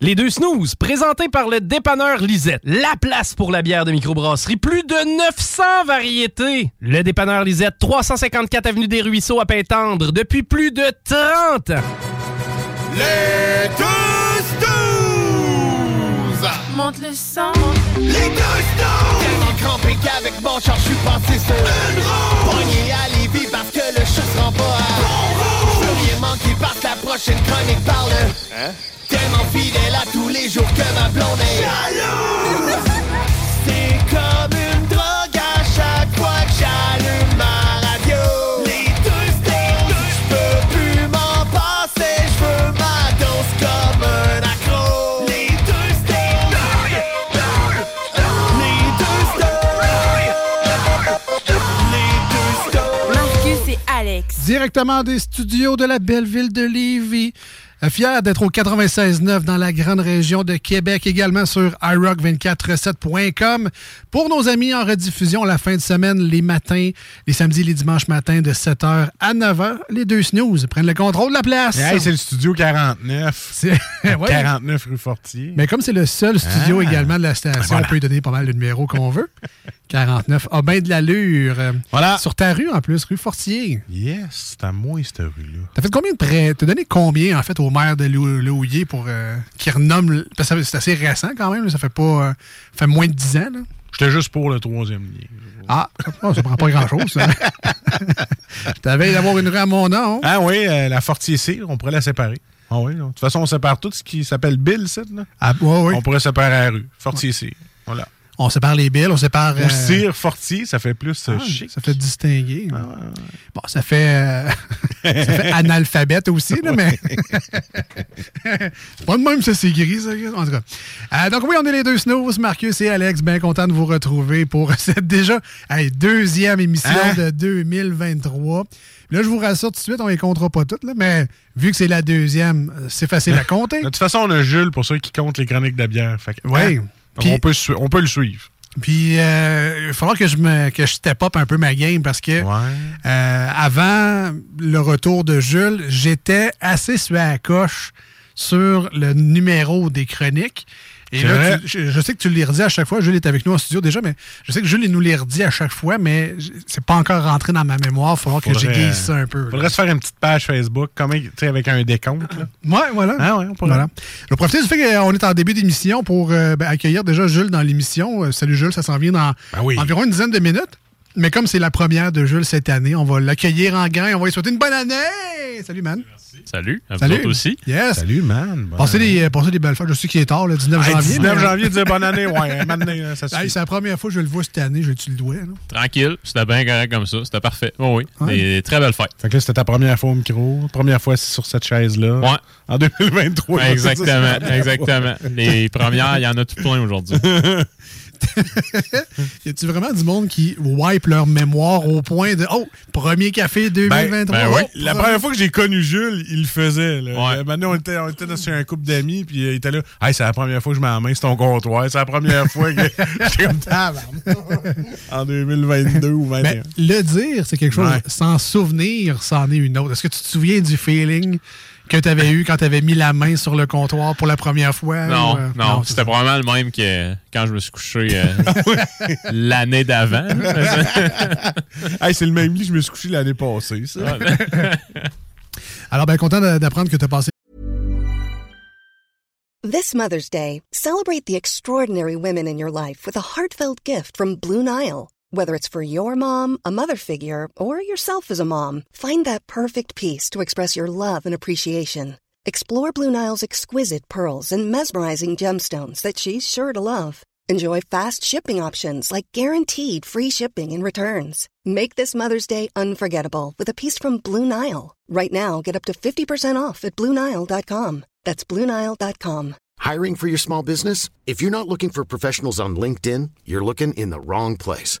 Les deux snooze, présentés par le dépanneur Lisette. La place pour la bière de microbrasserie. Plus de 900 variétés. Le dépanneur Lisette, 354 Avenue des Ruisseaux à Pintendre, depuis plus de 30 ans. Les deux snooze! Monte le sang. Les deux snooze! Tellement crampé qu'avec mon char, je suis passé sur une roue. Pogné à Lévis parce que le chat se rend pas à bon Je veux rien manquer parce que la prochaine chronique parle. Hein? Tellement fidèle à tous les jours que ma blonde est jalouse. C'est comme une drogue à chaque fois que j'allume ma radio. Les deux snooze, je peux plus m'en passer, je veux ma dose comme un accro. Les deux snooze, les deux snooze, les deux snooze. Marcus et Alex. Directement des studios de la belle ville de Lévis. Euh, Fier d'être au 96.9 dans la grande région de Québec, également sur iRock247.com. Pour nos amis en rediffusion la fin de semaine, les matins, les samedis, les dimanches matins de 7h à 9h, les deux snooze prennent le contrôle de la place. Hey, c'est le studio 49. C'est- Ouais. 49 rue Fortier. Mais comme c'est le seul studio Ah. également de la station, Voilà. on peut lui donner pas mal de numéros qu'on veut. 49 a bien de l'allure. Voilà. Sur ta rue, en plus, rue Fortier. Yes, c'est à moi, cette rue-là. T'as fait combien de prêts? T'as donné combien, en fait, au maire de Lou- Léouillet pour euh, qu'il renomme... Parce que c'est assez récent, quand même. là, Ça fait pas... euh, fait moins de 10 ans, là. J'étais juste pour le troisième lien. Ah, oh, ça prend pas grand-chose, ça. Je t'avais d'avoir une rue à mon nom. Ah oui, euh, la Fortier-Cire, on pourrait la séparer. Ah oui, de toute façon, on sépare tout ce qui s'appelle Bill, c'est là. Ah, ouais, ouais. On pourrait séparer la rue. Fortier-Cire. Voilà. On sépare les billes, on sépare... Ou euh, Cire Fortier, ça fait plus euh, ah, chic. Ça fait distinguer. Bon, ça fait... euh, ça fait analphabète aussi, là, mais... C'est pas de même, ça, c'est gris, ça. En tout cas. Donc oui, on est les deux snooze, Marcus et Alex. Bien content de vous retrouver pour cette déjà hey, deuxième émission Hein? de 2023. Là, je vous rassure tout de suite, on les comptera pas toutes, là, mais vu que c'est la deuxième, c'est facile à compter. De toute façon, on a Jules pour ceux qui comptent les chroniques de la bière. Fait que, Oui. hein, On, peut, su- on peut le suivre. Puis, euh, il va falloir que je me que je step up un peu ma game parce que euh, avant le retour de Jules, j'étais assez sur la coche sur le numéro des chroniques. Et là, tu- je, je sais que tu les redis à chaque fois. Jules est avec nous en studio déjà, mais je sais que Jules il nous les redit à chaque fois, mais c'est pas encore rentré dans ma mémoire. Il falloir que j'aiguise ça un peu. là. faudrait se faire une petite page Facebook, comme, tu sais, avec un décompte. là. Ouais, voilà. Ah ouais, on pourrait. Voilà. Je vais profiter du fait qu'on est en début d'émission pour euh, ben, accueillir déjà Jules dans l'émission. Euh, salut Jules, ça s'en vient dans Ben oui. environ une dizaine de minutes. Mais comme c'est la première de Jules cette année, on va l'accueillir en grand et on va lui souhaiter une bonne année. Salut, man. Salut, à vous Salut. autres aussi. Yes. Salut, man. Passez des, passez des belles fêtes. Je sais qu'il est tard, le 19 Hey, janvier. 19 mais- janvier, dire bonne année, ouais, maintenant, ça Hey, c'est la première fois que je le vois cette année. Je tu le dois. Tranquille, c'était bien correct comme ça, c'était parfait. Oh oui, Ouais. des très belles fêtes. Fait que là, c'était ta première fois au micro, première fois sur cette chaise-là. Ouais. En 2023. Ouais, exactement, exactement. Les premières, il y en a tout plein aujourd'hui. y a-tu vraiment du monde qui wipe leur mémoire au point de Oh, premier café 2023? ben oui. Oh, La première fois que j'ai connu Jules, il le faisait. Là. Ouais. Euh, Maintenant, on était, on était dans- sur un couple d'amis, puis euh, il était là. Hey, c'est la première fois que je mets la main sur ton comptoir. C'est la première fois que j'étais comme tabarnak. En 2022 ou 2021. Mais le dire, c'est quelque chose. Ouais. S'en souvenir, c'en est une autre. Est-ce que tu te souviens du feeling que tu avais eu quand tu avais mis la main sur le comptoir pour la première fois? Non, ou, euh, non, c'est c'était probablement le même que quand je me suis couché euh, l'année d'avant. Hey, c'est le même lit que je me suis couché l'année passée, ça. Alors, ben, content d'apprendre que tu as passé This Mother's Day, celebrate the extraordinary women in your life with a heartfelt gift from Blue Nile. Whether it's for your mom, a mother figure, or yourself as a mom, find that perfect piece to express your love and appreciation. Explore Blue Nile's exquisite pearls and mesmerizing gemstones that she's sure to love. Enjoy fast shipping options like guaranteed free shipping and returns. Make this Mother's Day unforgettable with a piece from Blue Nile. Right now, get up to 50% off at BlueNile.com. That's BlueNile.com. Hiring for your small business? If you're not looking for professionals on LinkedIn, you're looking in the wrong place.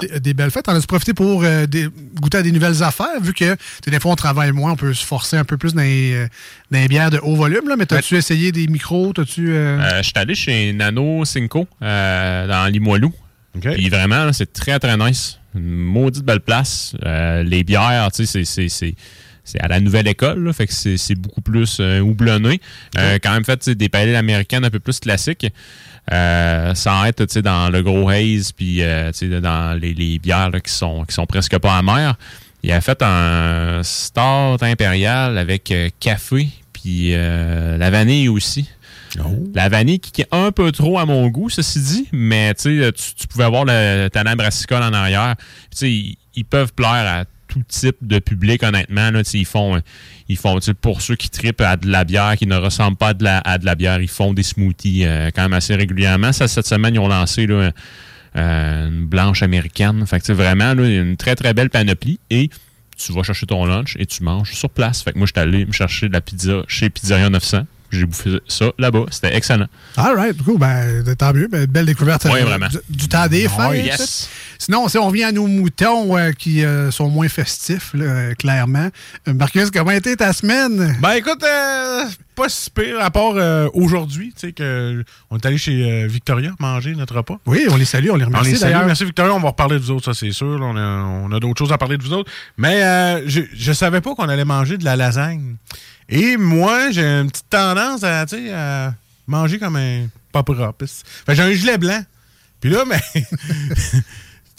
Des, des belles fêtes. On a profité pour euh, des- goûter à des nouvelles affaires, vu que des fois on travaille moins, on peut se forcer un peu plus dans les, euh, dans les bières de haut volume. Là, mais t'as-tu essayé des micros? Euh, je suis allé chez Nano Cinco dans Limoilou. Puis vraiment, c'est très, très nice. Une maudite belle place. Les bières, tu sais, c'est- c'est- à la nouvelle école, là, fait que c'est beaucoup plus euh, houblonné. Euh, quand même fait des palettes américaines un peu plus classiques, euh, sans être tu sais, dans le gros haze, puis dans les, les bières là, qui sont qui sont presque pas amères. Il a fait un stout impérial avec café, puis la vanille aussi. La vanille qui, est un peu trop à mon goût, ceci dit, mais tu tu, pouvais avoir le talent brassicole en arrière. Ils, ils peuvent plaire à tout type de public, honnêtement. Là, ils font, ils font pour ceux qui tripent à de la bière, qui ne ressemblent pas à de la, bière, ils font des smoothies euh, quand même assez régulièrement. Ça, cette semaine, ils ont lancé là, euh, une blanche américaine. Fait que, vraiment, une très, très belle panoplie. Et tu vas chercher ton lunch et tu manges sur place. Fait que moi, je suis allé me chercher de la pizza chez Pizzeria 900. J'ai bouffé ça là-bas. C'était excellent. All right, cool. Ben, tant mieux. Ben, belle découverte Oui, euh, vraiment. du, du temps des fêtes. Oh, yes. Sinon, si on revient à nos moutons euh, qui euh, sont moins festifs, là, euh, clairement. Marcus, comment a été ta semaine? Ben écoute, euh, pas si pire, à part euh, aujourd'hui, tu sais, que on est allé chez euh, Victoria manger notre repas. Oui, on les salue, on les remercie On les salue, d'ailleurs. merci Victoria, on va reparler de vous autres, ça c'est sûr. là, on a, on a d'autres choses à parler de vous autres. Mais euh, je, je savais pas qu'on allait manger de la lasagne. Et moi, j'ai une petite tendance à, à manger comme un pas j'ai un gilet blanc. Puis là, mais.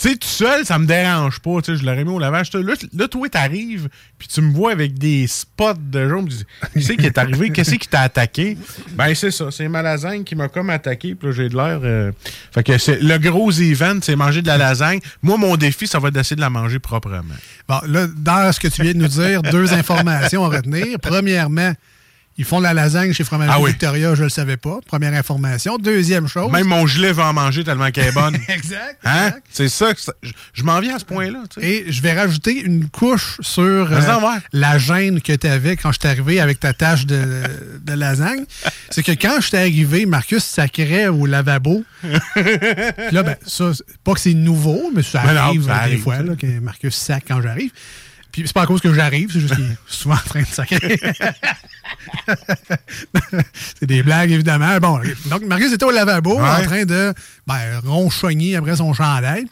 Tu sais, tout seul, ça me dérange pas. Tu sais, je l'aurais mis au lavage. Là, là toi, t'arrives, puis tu me vois avec des spots de jaune. tu dis, Qu'est-ce qui est arrivé? Qu'est-ce qui t'a attaqué? Ben, c'est ça. C'est ma lasagne qui m'a comme attaqué. Puis là, j'ai de l'air. euh, Fait que c'est le gros event, c'est manger de la lasagne. Moi, mon défi, ça va être d'essayer de la manger proprement. Bon, là, dans ce que tu viens de nous dire, deux informations à retenir. Premièrement, ils font de la lasagne chez Fromagerie Ah oui. Victoria, je le savais pas. Première information. Deuxième chose. Même mon gilet va en manger tellement qu'elle est bonne. exact. Hein? C'est ça. que ça- Je, je m'en viens à ce point-là. tu sais. Et je vais rajouter une couche sur euh, la gêne que tu avais quand je suis arrivé avec ta tâche de, de lasagne. C'est que quand je suis arrivé, Marcus sacrait au lavabo. Puis là, ben, ça, pas que c'est nouveau, mais ça Mais non, arrive euh, des fois là, que Marcus sac quand j'arrive. Puis c'est pas à cause que j'arrive, c'est juste qu'il est souvent en train de sacrer. c'est des blagues, évidemment. Bon, donc Marcus était au lavabo Ouais. en train de ben, ronchogner après son chandail.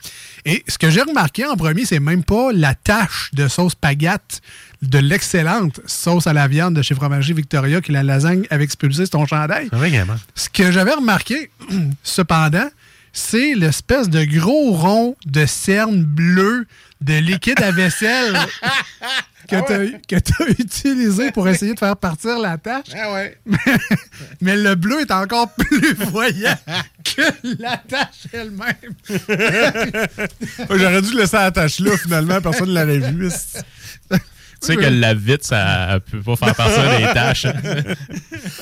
Et ce que j'ai remarqué en premier, c'est même pas la tache de sauce pagate de l'excellente sauce à la viande de chez Fromagerie Victoria que la lasagne avait expulsé sur ton chandail. Vrai. Ce que j'avais remarqué, cependant, c'est l'espèce de gros rond de cerne bleue de liquide à vaisselle que tu as, utilisé pour essayer de faire partir la tâche. Ah ouais. Mais le bleu est encore plus voyant que la tâche elle-même. J'aurais dû laisser la tâche là, finalement, personne ne l'aurait vu. Tu sais que la vitre, ça peut pas faire partir des tâches. hein.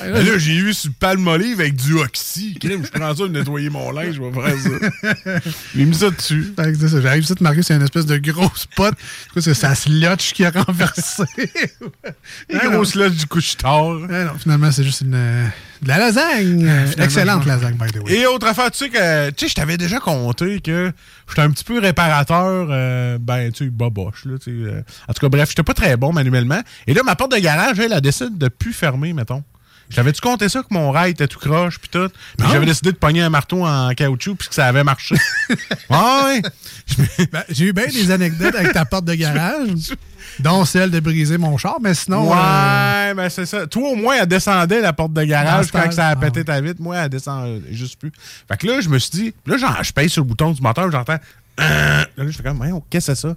Ben là, j'ai eu sur Palmolive avec du oxy. Je prends ça pour nettoyer mon linge, je vais faire ça. J'ai mis ça dessus. Ça, J'arrive ici de marquer, c'est une espèce de gros spot. C'est c'est sa slotch qui a renversé. Les gros non. slush du couche-tard. Non, finalement, c'est juste une, euh, de la lasagne. Excellente lasagne, by the way. Et autre affaire, tu sais que, tu sais, je t'avais déjà compté que j'étais un petit peu réparateur, euh, ben, tu sais, boboche, là, tu sais. euh. en tout cas, bref, j'étais pas très bon manuellement. Et là, ma porte de garage, elle, elle décide de plus fermer, mettons. J'avais-tu compté ça que mon rail était tout croche puis tout? Puis j'avais décidé de pogner un marteau en caoutchouc puis que ça avait marché. ah ouais! Ben, J'ai eu bien des anecdotes avec ta porte de garage, dont celle de briser mon char, mais sinon. ouais, euh, ben c'est ça. Toi, au moins, elle descendait la porte de garage quand ça a pété ta vitre. Moi, elle descend juste plus. Fait que là, je me suis dit, là, je paye sur le bouton du moteur, j'entends. Là, je fais comme, qu'est-ce que c'est ça?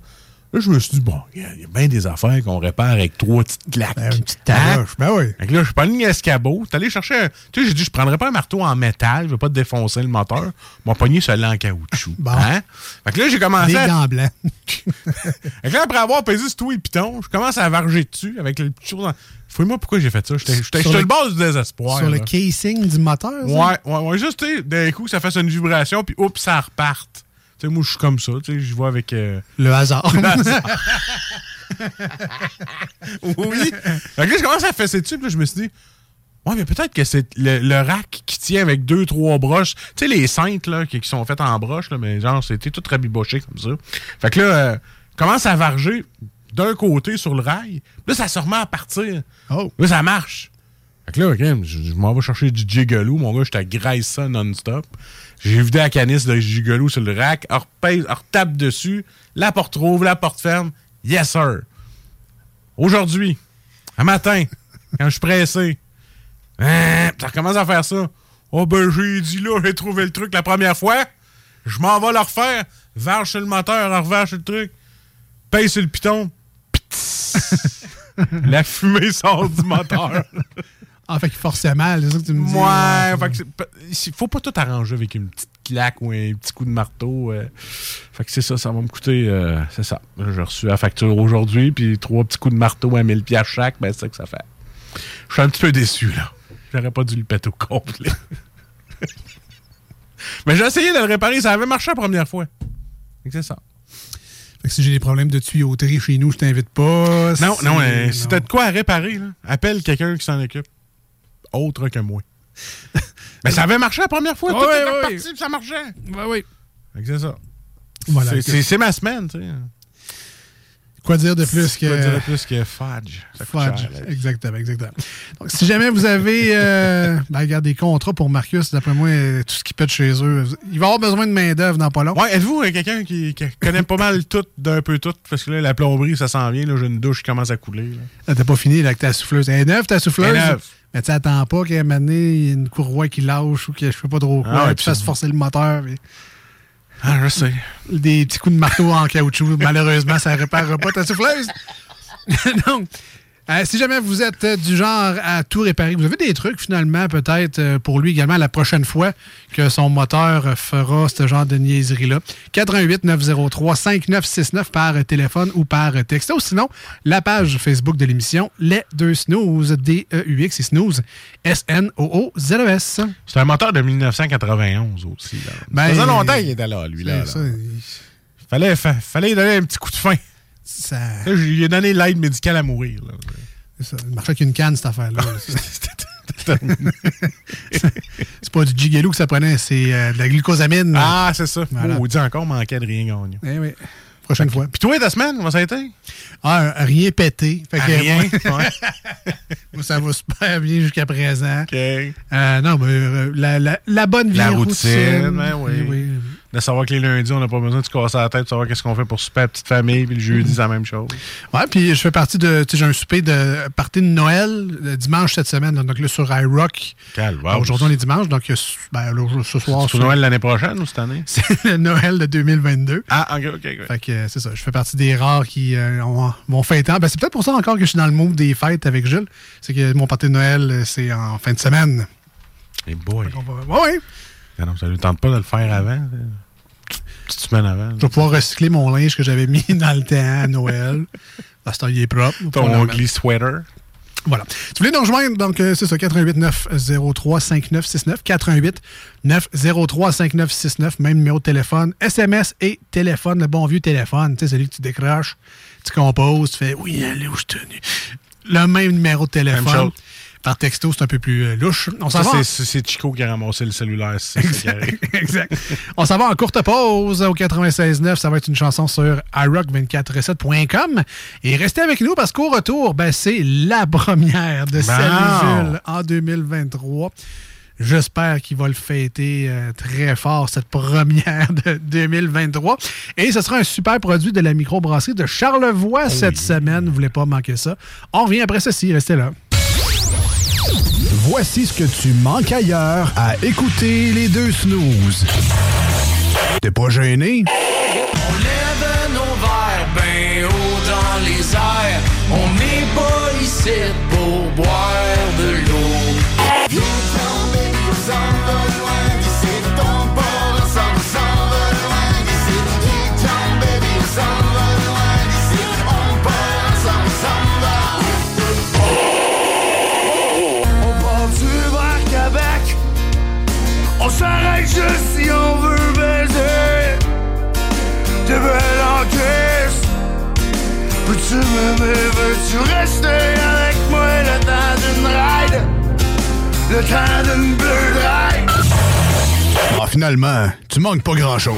Là, je me suis dit, bon, il y a- il y a bien des affaires qu'on répare avec trois petites claques. Ben, une petite taroche, ben oui. Fait que là, je suis pas une escabeau. T'es allé chercher un. Tu sais, j'ai dit, je prendrais pas un marteau en métal, je vais pas te défoncer le moteur. Mon pogné celui-là en caoutchouc. Bon. Hein? Fait que là, j'ai commencé Des à. blancs. Fait que là, après avoir pesé ce tout et piton, je commence à varger dessus avec le petit chose. Fouille-moi pourquoi j'ai fait ça. J'étais Sur le- bas du désespoir. Sur le casing du moteur. ça? Ouais, ouais, ouais. Juste, tu sais, d'un coup, ça fasse une vibration, puis oups, ça reparte. Sais, moi, je suis comme ça. Tu sais, je vois avec. euh, Le hasard. le hasard. oui. Fait que là, je commence à fesser dessus, puis là, je me suis dit, ouais, mais peut-être que c'est le, le rack qui tient avec deux, trois broches. Tu sais, les cintres, là, qui, qui sont faites en broche, là, mais genre, c'était tout rabiboché comme ça. Fait que là, euh, commence à varger d'un côté sur le rail. Là, ça se remet à partir. Oh. Là, ça marche. Fait que là, ok, je, je m'en vais chercher du gigolo. Mon gars, je te graisse ça non-stop. J'ai vidé la canisse de gigolo sur le rack, on repèse, on retape dessus, la porte rouvre, la porte ferme. Yes, sir. Aujourd'hui, un matin, quand je suis pressé, hein, ça recommence à faire ça. Oh ben j'ai dit là, j'ai trouvé le truc la première fois. Je m'en vais le refaire. Varge sur le moteur, revarge sur le truc. Paye sur le piton. La fumée sort du moteur. Ah, fait forçait mal, c'est ça que tu me dis. Ouais, fait que il faut pas tout arranger avec une petite claque ou un petit coup de marteau. euh. Fait que c'est ça, ça va me coûter. euh, c'est ça. J'ai reçu la facture aujourd'hui, puis trois petits coups de marteau à 1000 pièces chaque, ben c'est ça que ça fait. Je suis un petit peu déçu, là. J'aurais pas dû le péter au complet. Mais j'ai essayé de le réparer, ça avait marché la première fois. Fait que c'est ça. Fait que si j'ai des problèmes de tuyauterie chez nous, je t'invite pas. Non, non, euh, si t'as de quoi à réparer, là, appelle quelqu'un qui s'en occupe. Autre que moi. Mais ça avait marché la première fois. Tout était reparti, ça marchait. Ouais, oui. Que c'est ça. Voilà. C'est- ma semaine, tu sais. Quoi dire de plus que. Quoi dire de plus que fudge? Ça Fudge. cher. Exactement, exactement. Donc, si jamais vous avez euh, ben, regarde, des contrats pour Marcus, d'après moi, euh, tout ce qui pète chez eux, il va avoir besoin de main-d'œuvre dans pas long. Ouais, êtes-vous euh, quelqu'un qui, qui connaît pas mal tout, d'un peu tout? Parce que là, la plomberie, ça s'en vient. là, J'ai une douche qui commence à couler. là. Ah, T'as pas fini là, avec ta souffleuse. Elle est neuve, ta souffleuse? Elle est neuve. Mais tu attends pas qu'à un moment donné, il y ait une courroie qui lâche ou que je sais pas trop quoi, Ah ouais, puis puis fasse c'est- forcer le moteur. puis Ah, je sais. Des petits coups de marteau en caoutchouc. Malheureusement, ça réparera pas ta souffleuse. Donc, euh, si jamais vous êtes euh, du genre à tout réparer, vous avez des trucs finalement peut-être euh, pour lui également la prochaine fois que son moteur fera ce genre de niaiserie-là. 88 903 5969 par téléphone ou par texto. Sinon, la page Facebook de l'émission Les Deux Snooze, D-E-U-X et Snooze, S-N-O-O-Z-E-S. C'est un moteur de 1991 aussi. Là. Ben, ça faisait longtemps qu'il était là, lui. Là, C'est là. ça, il- Fallait, fa- fallait donner un petit coup de fin. Ça, je lui ai donné l'aide médicale à mourir. là. ça. Il marchait avec une canne, cette affaire-là. c'est pas du gigolo que ça prenait, c'est euh, de la glucosamine. Ah, c'est ça. Voilà. Oh, dit encore, manquait de rien gagné. Eh oui. Prochaine fois. Puis toi, ta semaine, comment ça a été? Ah, rien pété. Fait Ah, que, rien? moi, Ouais. moi, ça va super bien jusqu'à présent. OK. Euh, non, mais euh, la, la, la bonne vie La routine, ben oui. Oui. De savoir que les lundis, on n'a pas besoin de se casser la tête, de savoir qu'est-ce qu'on fait pour souper à la petite famille, puis le jeudi, c'est la même chose. Ouais, puis je fais partie de. Tu sais, j'ai un souper de partie de Noël euh, dimanche cette semaine. Donc là, sur iRock. Aujourd'hui, on est dimanche. Donc, ben, là, ce soir. C'est Noël l'année prochaine ou cette année? C'est le Noël de 2022. Ah, ok, ok, ok. Fait que euh, c'est ça. Je fais partie des rares qui euh, ont- vont fêter. Ben, c'est peut-être pour ça encore que je suis dans le mood des fêtes avec Jules. C'est que mon party de Noël, euh, c'est en fin de semaine. Et boy. Ouais, ouais. Ah non, ça ne tente pas de le faire avant. Petite semaine avant. Je vais pouvoir recycler mon linge que j'avais mis dans le temps à Noël. À ce temps, il est propre. Ton ugly sweater. Voilà. Si vous voulez nous rejoindre, donc euh, c'est ça, 88 903 5969 88 903 5969 même numéro de téléphone, SMS et téléphone, le bon vieux téléphone, tu sais, celui que tu décroches, tu composes, tu fais oui, allez où je tenu? Le même numéro de téléphone. Même chose. Par texto, c'est un peu plus euh, louche. On Ça, c'est- Chico qui a ramassé le cellulaire. exact. On s'en va en courte pause au 96.9. Ça va être une chanson sur iRock247.com. Et restez avec nous parce qu'au retour, ben, c'est la première de Salut en 2023. J'espère qu'il va le fêter euh, très fort, cette première de 2023. Et ce sera un super produit de la microbrasserie de Charlevoix cette semaine. Vous voulez pas manquer ça? On revient après ceci. Restez là. Voici ce que tu manques ailleurs à écouter les deux snooze. T'es pas gêné? On lève nos verres ben haut dans les airs. On n'est pas ici pour si on veut baiser. T'es belle en crise Peux-tu m'aimer, veux-tu rester avec moi le temps d'une ride? Le temps d'une bleue ride? Ah, finalement, tu manques pas grand-chose.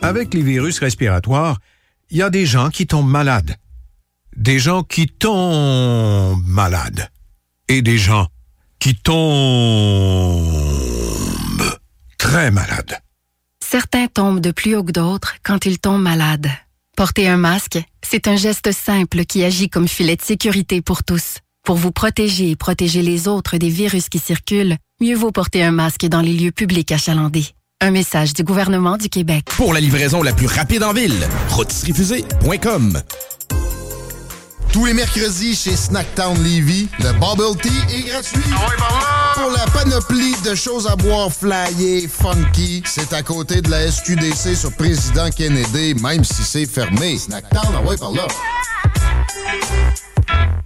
Avec les virus respiratoires, il y a des gens qui tombent malades. Des gens qui tombent malades. Et des gens qui tombent très malades. Certains tombent de plus haut que d'autres quand ils tombent malades. Porter un masque, c'est un geste simple qui agit comme filet de sécurité pour tous. Pour vous protéger et protéger les autres des virus qui circulent, mieux vaut porter un masque dans les lieux publics achalandés. Un message du gouvernement du Québec. Pour la livraison la plus rapide en ville, rôtisseriefusée.com. Tous les mercredis chez Snacktown Levy, le Bubble Tea est gratuit. Pour la panoplie de choses à boire flyées, funky, c'est à côté de la SQDC sur Président Kennedy, même si c'est fermé. Snacktown, ah ouais, par là.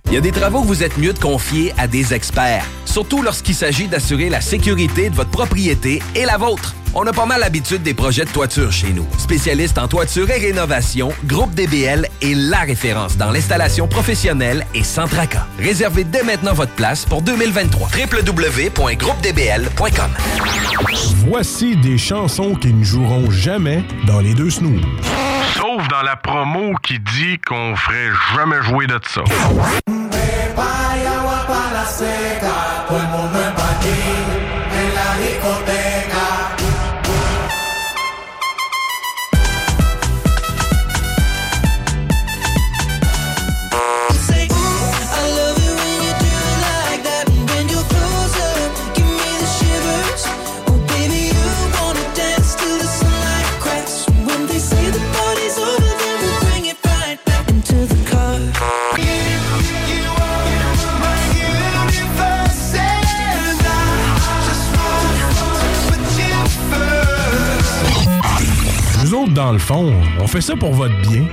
Il y a des travaux que vous êtes mieux de confier à des experts, surtout lorsqu'il s'agit d'assurer la sécurité de votre propriété et la vôtre. On a pas mal l'habitude des projets de toiture chez nous. Spécialiste en toiture et rénovation, Groupe DBL est la référence dans l'installation professionnelle et sans tracas. Réservez dès maintenant votre place pour 2023. www.groupedbl.com Voici des chansons qui ne joueront jamais dans les deux snooze. Sauf dans la promo qui dit qu'on ferait jamais jouer de ça. Dans le fond, on fait ça pour votre bien.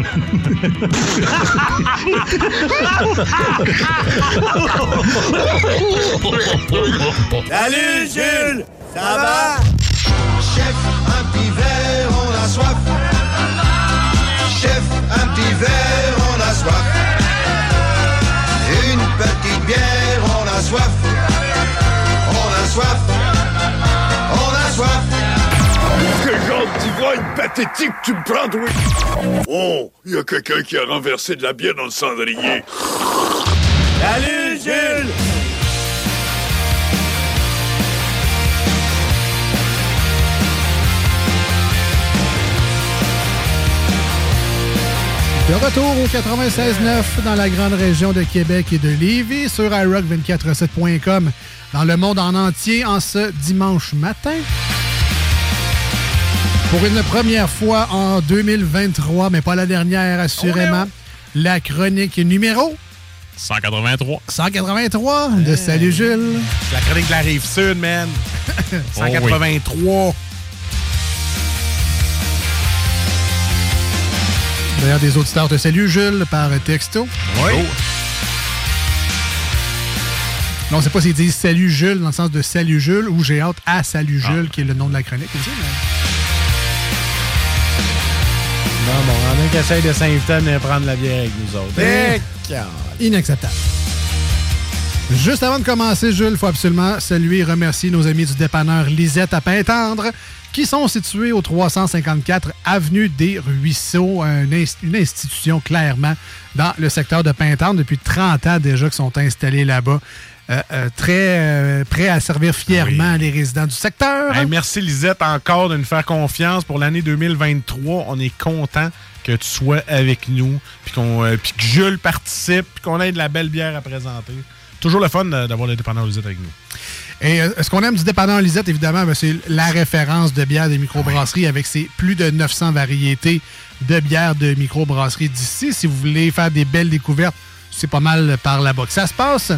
Salut Jules, ça va? Chef, un petit verre, on a soif. Pathétique tu me prends, toi? Oh, il y a quelqu'un qui a renversé de la bière dans le cendrier. Salut Jules! De retour au 96.9 dans la grande région de Québec et de Lévis sur iRock247.com dans le monde en entier en ce dimanche matin. Pour une première fois en 2023, mais pas la dernière assurément, la chronique numéro 183. 183 de Salut Jules. La chronique de la rive sud, man. 183. D'ailleurs, des auditeurs te saluent, Jules, par texto. Oui. Là, on ne sait pas s'ils disent Salut Jules dans le sens de Salut Jules ou J'ai hâte à Salut Jules, qui est le nom de la chronique aussi. mais- Non, bon, on a qui essaye de s'inviter à prendre la bière avec nous autres. Eh, Inacceptable. Juste avant de commencer, Jules, il faut absolument saluer et remercier nos amis du dépanneur Lisette à Pintendre qui sont situés au 354 Avenue des Ruisseaux, un inst- une institution clairement dans le secteur de Pintendre depuis 30 ans déjà qui sont installés là-bas. Euh, euh, très euh, prêts à servir fièrement les résidents du secteur. Hey, merci Lisette encore de nous faire confiance pour l'année 2023. On est content que tu sois avec nous, puis qu'on, que Jules participe, puis qu'on ait de la belle bière à présenter. Toujours le fun d'avoir le dépanneur Lisette avec nous. Et ce qu'on aime du dépanneur Lisette, évidemment, ben, c'est la référence de bière des microbrasseries avec ses plus de 900 variétés de bières de microbrasseries d'ici. Si vous voulez faire des belles découvertes, c'est pas mal par là-bas que ça se passe.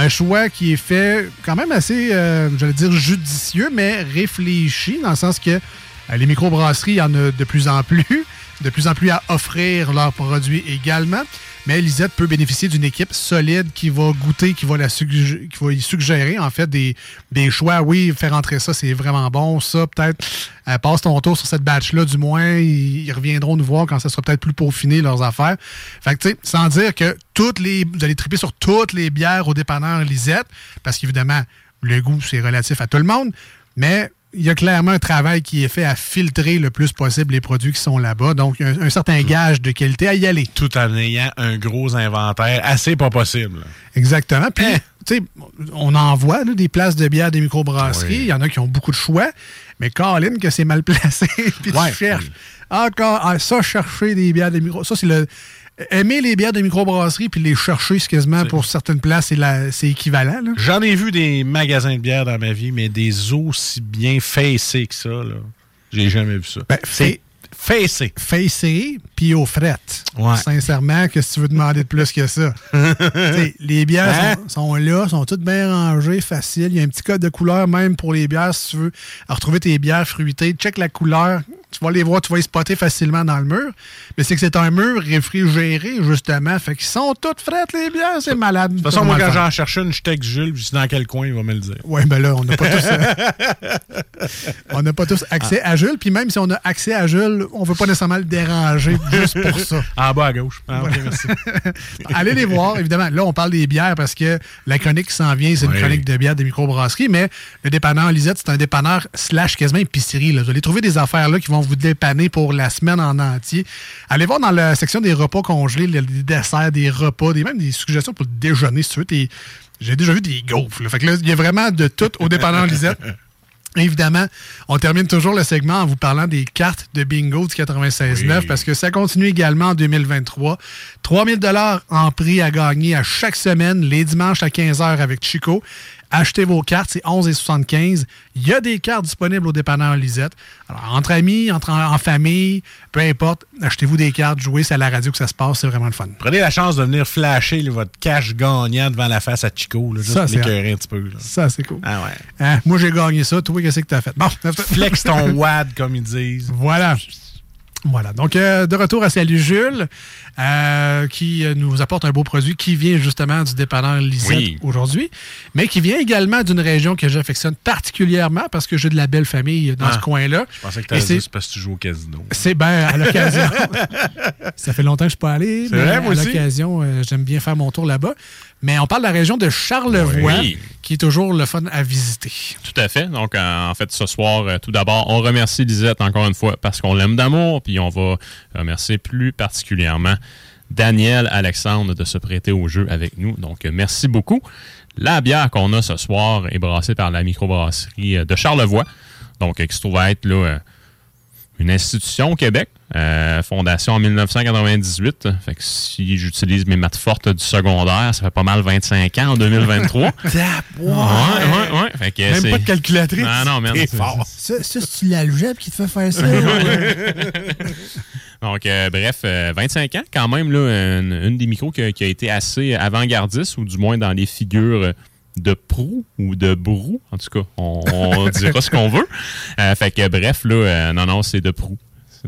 Un choix qui est fait quand même assez, euh, j'allais dire, judicieux, mais réfléchi, dans le sens que euh, les microbrasseries, il y en a de plus en plus, de plus en plus à offrir leurs produits également. Mais Lisette peut bénéficier d'une équipe solide qui va goûter, qui va, la y suggérer en fait des, des choix. Oui, faire entrer ça, c'est vraiment bon. Ça, peut-être, euh, passe ton tour sur cette batch-là, du moins. Ils, reviendront nous voir quand ça sera peut-être plus peaufiné leurs affaires. Fait tu sais, sans dire que vous allez triper sur toutes les bières au dépanneur Lisette, parce qu'évidemment, le goût, c'est relatif à tout le monde. Mais il y a clairement un travail qui est fait à filtrer le plus possible les produits qui sont là-bas. Donc, il y a un, un certain gage de qualité à y aller. Tout en ayant un gros inventaire assez pas possible. Exactement. Puis, tu sais, on en voit là, des places de bière des microbrasseries. Il y en a qui ont beaucoup de choix. Mais Colin, que c'est mal placé. Puis tu cherches. Encore, ah, ça, chercher des bières de micro. Ça, c'est le. Aimer les bières de microbrasserie puis les chercher, c'est quasiment pour certaines places, c'est équivalent. J'en ai vu des magasins de bière dans ma vie, mais des aussi bien facés que ça, là. J'ai jamais vu ça. c'est facé. Facé, puis aux frettes. Sincèrement, que si tu veux demander de plus que ça? Les bières Hein? sont, sont là, sont toutes bien rangées, faciles. Il y a un petit code de couleur même pour les bières si tu veux retrouver tes bières fruitées. Check la couleur. Tu vas les voir, tu vas les spotter facilement dans le mur. Mais c'est que c'est un mur réfrigéré, justement. Fait qu'ils sont toutes frettes, les bières. C'est malade. De toute façon, moi, quand j'en cherche une, je texte Jules, je sais dans quel coin il va me le dire. Oui, ben là, on n'a pas tous. euh, on n'a pas tous accès à Jules. Puis même si on a accès à Jules, on ne veut pas nécessairement le déranger juste pour ça. En bas à gauche. Ah, merci. Allez les voir, évidemment. Là, on parle des bières parce que la chronique qui s'en vient, c'est une chronique de bières des microbrasseries, mais le dépanneur Lisette, c'est un dépanneur slash quasiment épicerie. Là. Vous allez trouver des affaires là qui vont vous dépanner pour la semaine en entier. Allez voir dans la section des repas congelés, les des desserts, des repas, des, même des suggestions pour le déjeuner, si tu veux. J'ai déjà vu des gaufres. là. Fait que là, il y a vraiment de tout au dépanneur Lisette. Évidemment, on termine toujours le segment en vous parlant des cartes de bingo du 96.9 parce que ça continue également en 2023. 3000 dollars en prix à gagner à chaque semaine, les dimanches à 15h avec Chico. Achetez vos cartes, c'est 11,75. Il y a des cartes disponibles au dépanneur Lisette. Alors, entre amis, entre en, en famille, peu importe, achetez-vous des cartes, jouez, c'est à la radio que ça se passe, c'est vraiment le fun. Prenez la chance de venir flasher là, votre cash gagnant devant la face à Chico, là, juste Ça, pour un petit peu. là. Ça, c'est cool. Ah ouais. Hein, moi, j'ai gagné ça. Toi, qu'est-ce que tu as fait? Bon, Flex ton WAD, comme ils disent. Voilà. Voilà. Donc, euh, de retour à Salut Jules, euh, qui euh, nous apporte un beau produit qui vient justement du dépanneur Lisette Oui. aujourd'hui, mais qui vient également d'une région que j'affectionne particulièrement parce que j'ai de la belle famille dans Ah. ce coin-là. Je pensais que dire c'est parce que tu joues au casino. c'est bien à l'occasion. Ça fait longtemps que je suis pas allé, mais vrai, moi à l'occasion, euh, j'aime bien faire mon tour là-bas. Mais on parle de la région de Charlevoix, Oui. qui est toujours le fun à visiter. Tout à fait. Donc, euh, en fait, ce soir, euh, tout d'abord, on remercie Lisette encore une fois parce qu'on l'aime d'amour, puis on va remercier plus particulièrement Daniel Alexandre de se prêter au jeu avec nous. Donc, euh, merci beaucoup. La bière qu'on a ce soir est brassée par la microbrasserie de Charlevoix, donc qui se trouve à être là, une institution au Québec, euh, fondation en 1998. Fait que si j'utilise mes maths fortes du secondaire, ça fait pas mal 25 ans en 2023. Ouais, ouais, ouais. Fait que Même c'est- pas de calculatrice. Ah non, fort. Ça, ça c'est l'algèbre qui te fait faire ça. Donc, euh, bref, euh, 25 ans, quand même, là, une, une des micros qui a, qui a été assez avant-gardiste, ou du moins dans les figures de proue ou de brou. En tout cas, on, on dira ce qu'on veut. Euh, fait que, bref, là, euh, non, non, c'est de proue.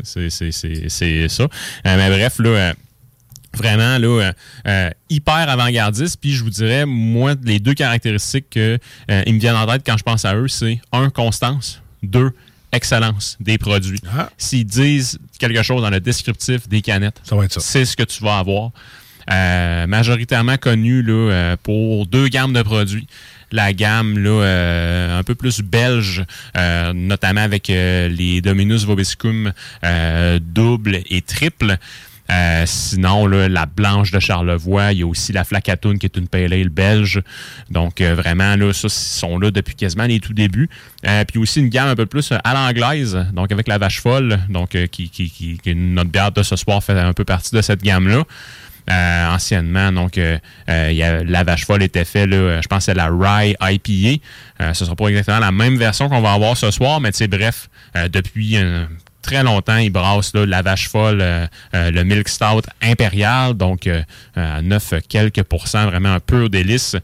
C'est ça. Euh, mais bref, là, vraiment, là, euh, hyper avant-gardiste. Puis, je vous dirais, moi, les deux caractéristiques que, euh, ils me viennent en tête quand je pense à eux, c'est un, constance. Deux, excellence des produits. S'ils disent quelque chose dans le descriptif des canettes, c'est ce que tu vas avoir. Euh, majoritairement connu là, euh, pour deux gammes de produits. La gamme là, euh, un peu plus belge, euh, notamment avec euh, les Dominus Vobiscum euh, double et triple. Euh, sinon, là, la blanche de Charlevoix, il y a aussi la Flacatoune qui est une pale ale belge. Donc, vraiment, là, ça, ils sont là depuis quasiment les tout débuts. Puis aussi une gamme un peu plus à l'anglaise, donc avec la vache folle, donc qui, qui, qui- notre bière de ce soir fait un peu partie de cette gamme-là. Euh, anciennement, donc euh, euh, la vache folle était fait, là, euh, je pense que c'est la Rye IPA. Ce sera pas exactement la même version qu'on va avoir ce soir, mais bref, depuis très longtemps, ils brassent la vache folle, le Milk Stout impérial, donc à 9 quelques pourcents, vraiment un pur délice.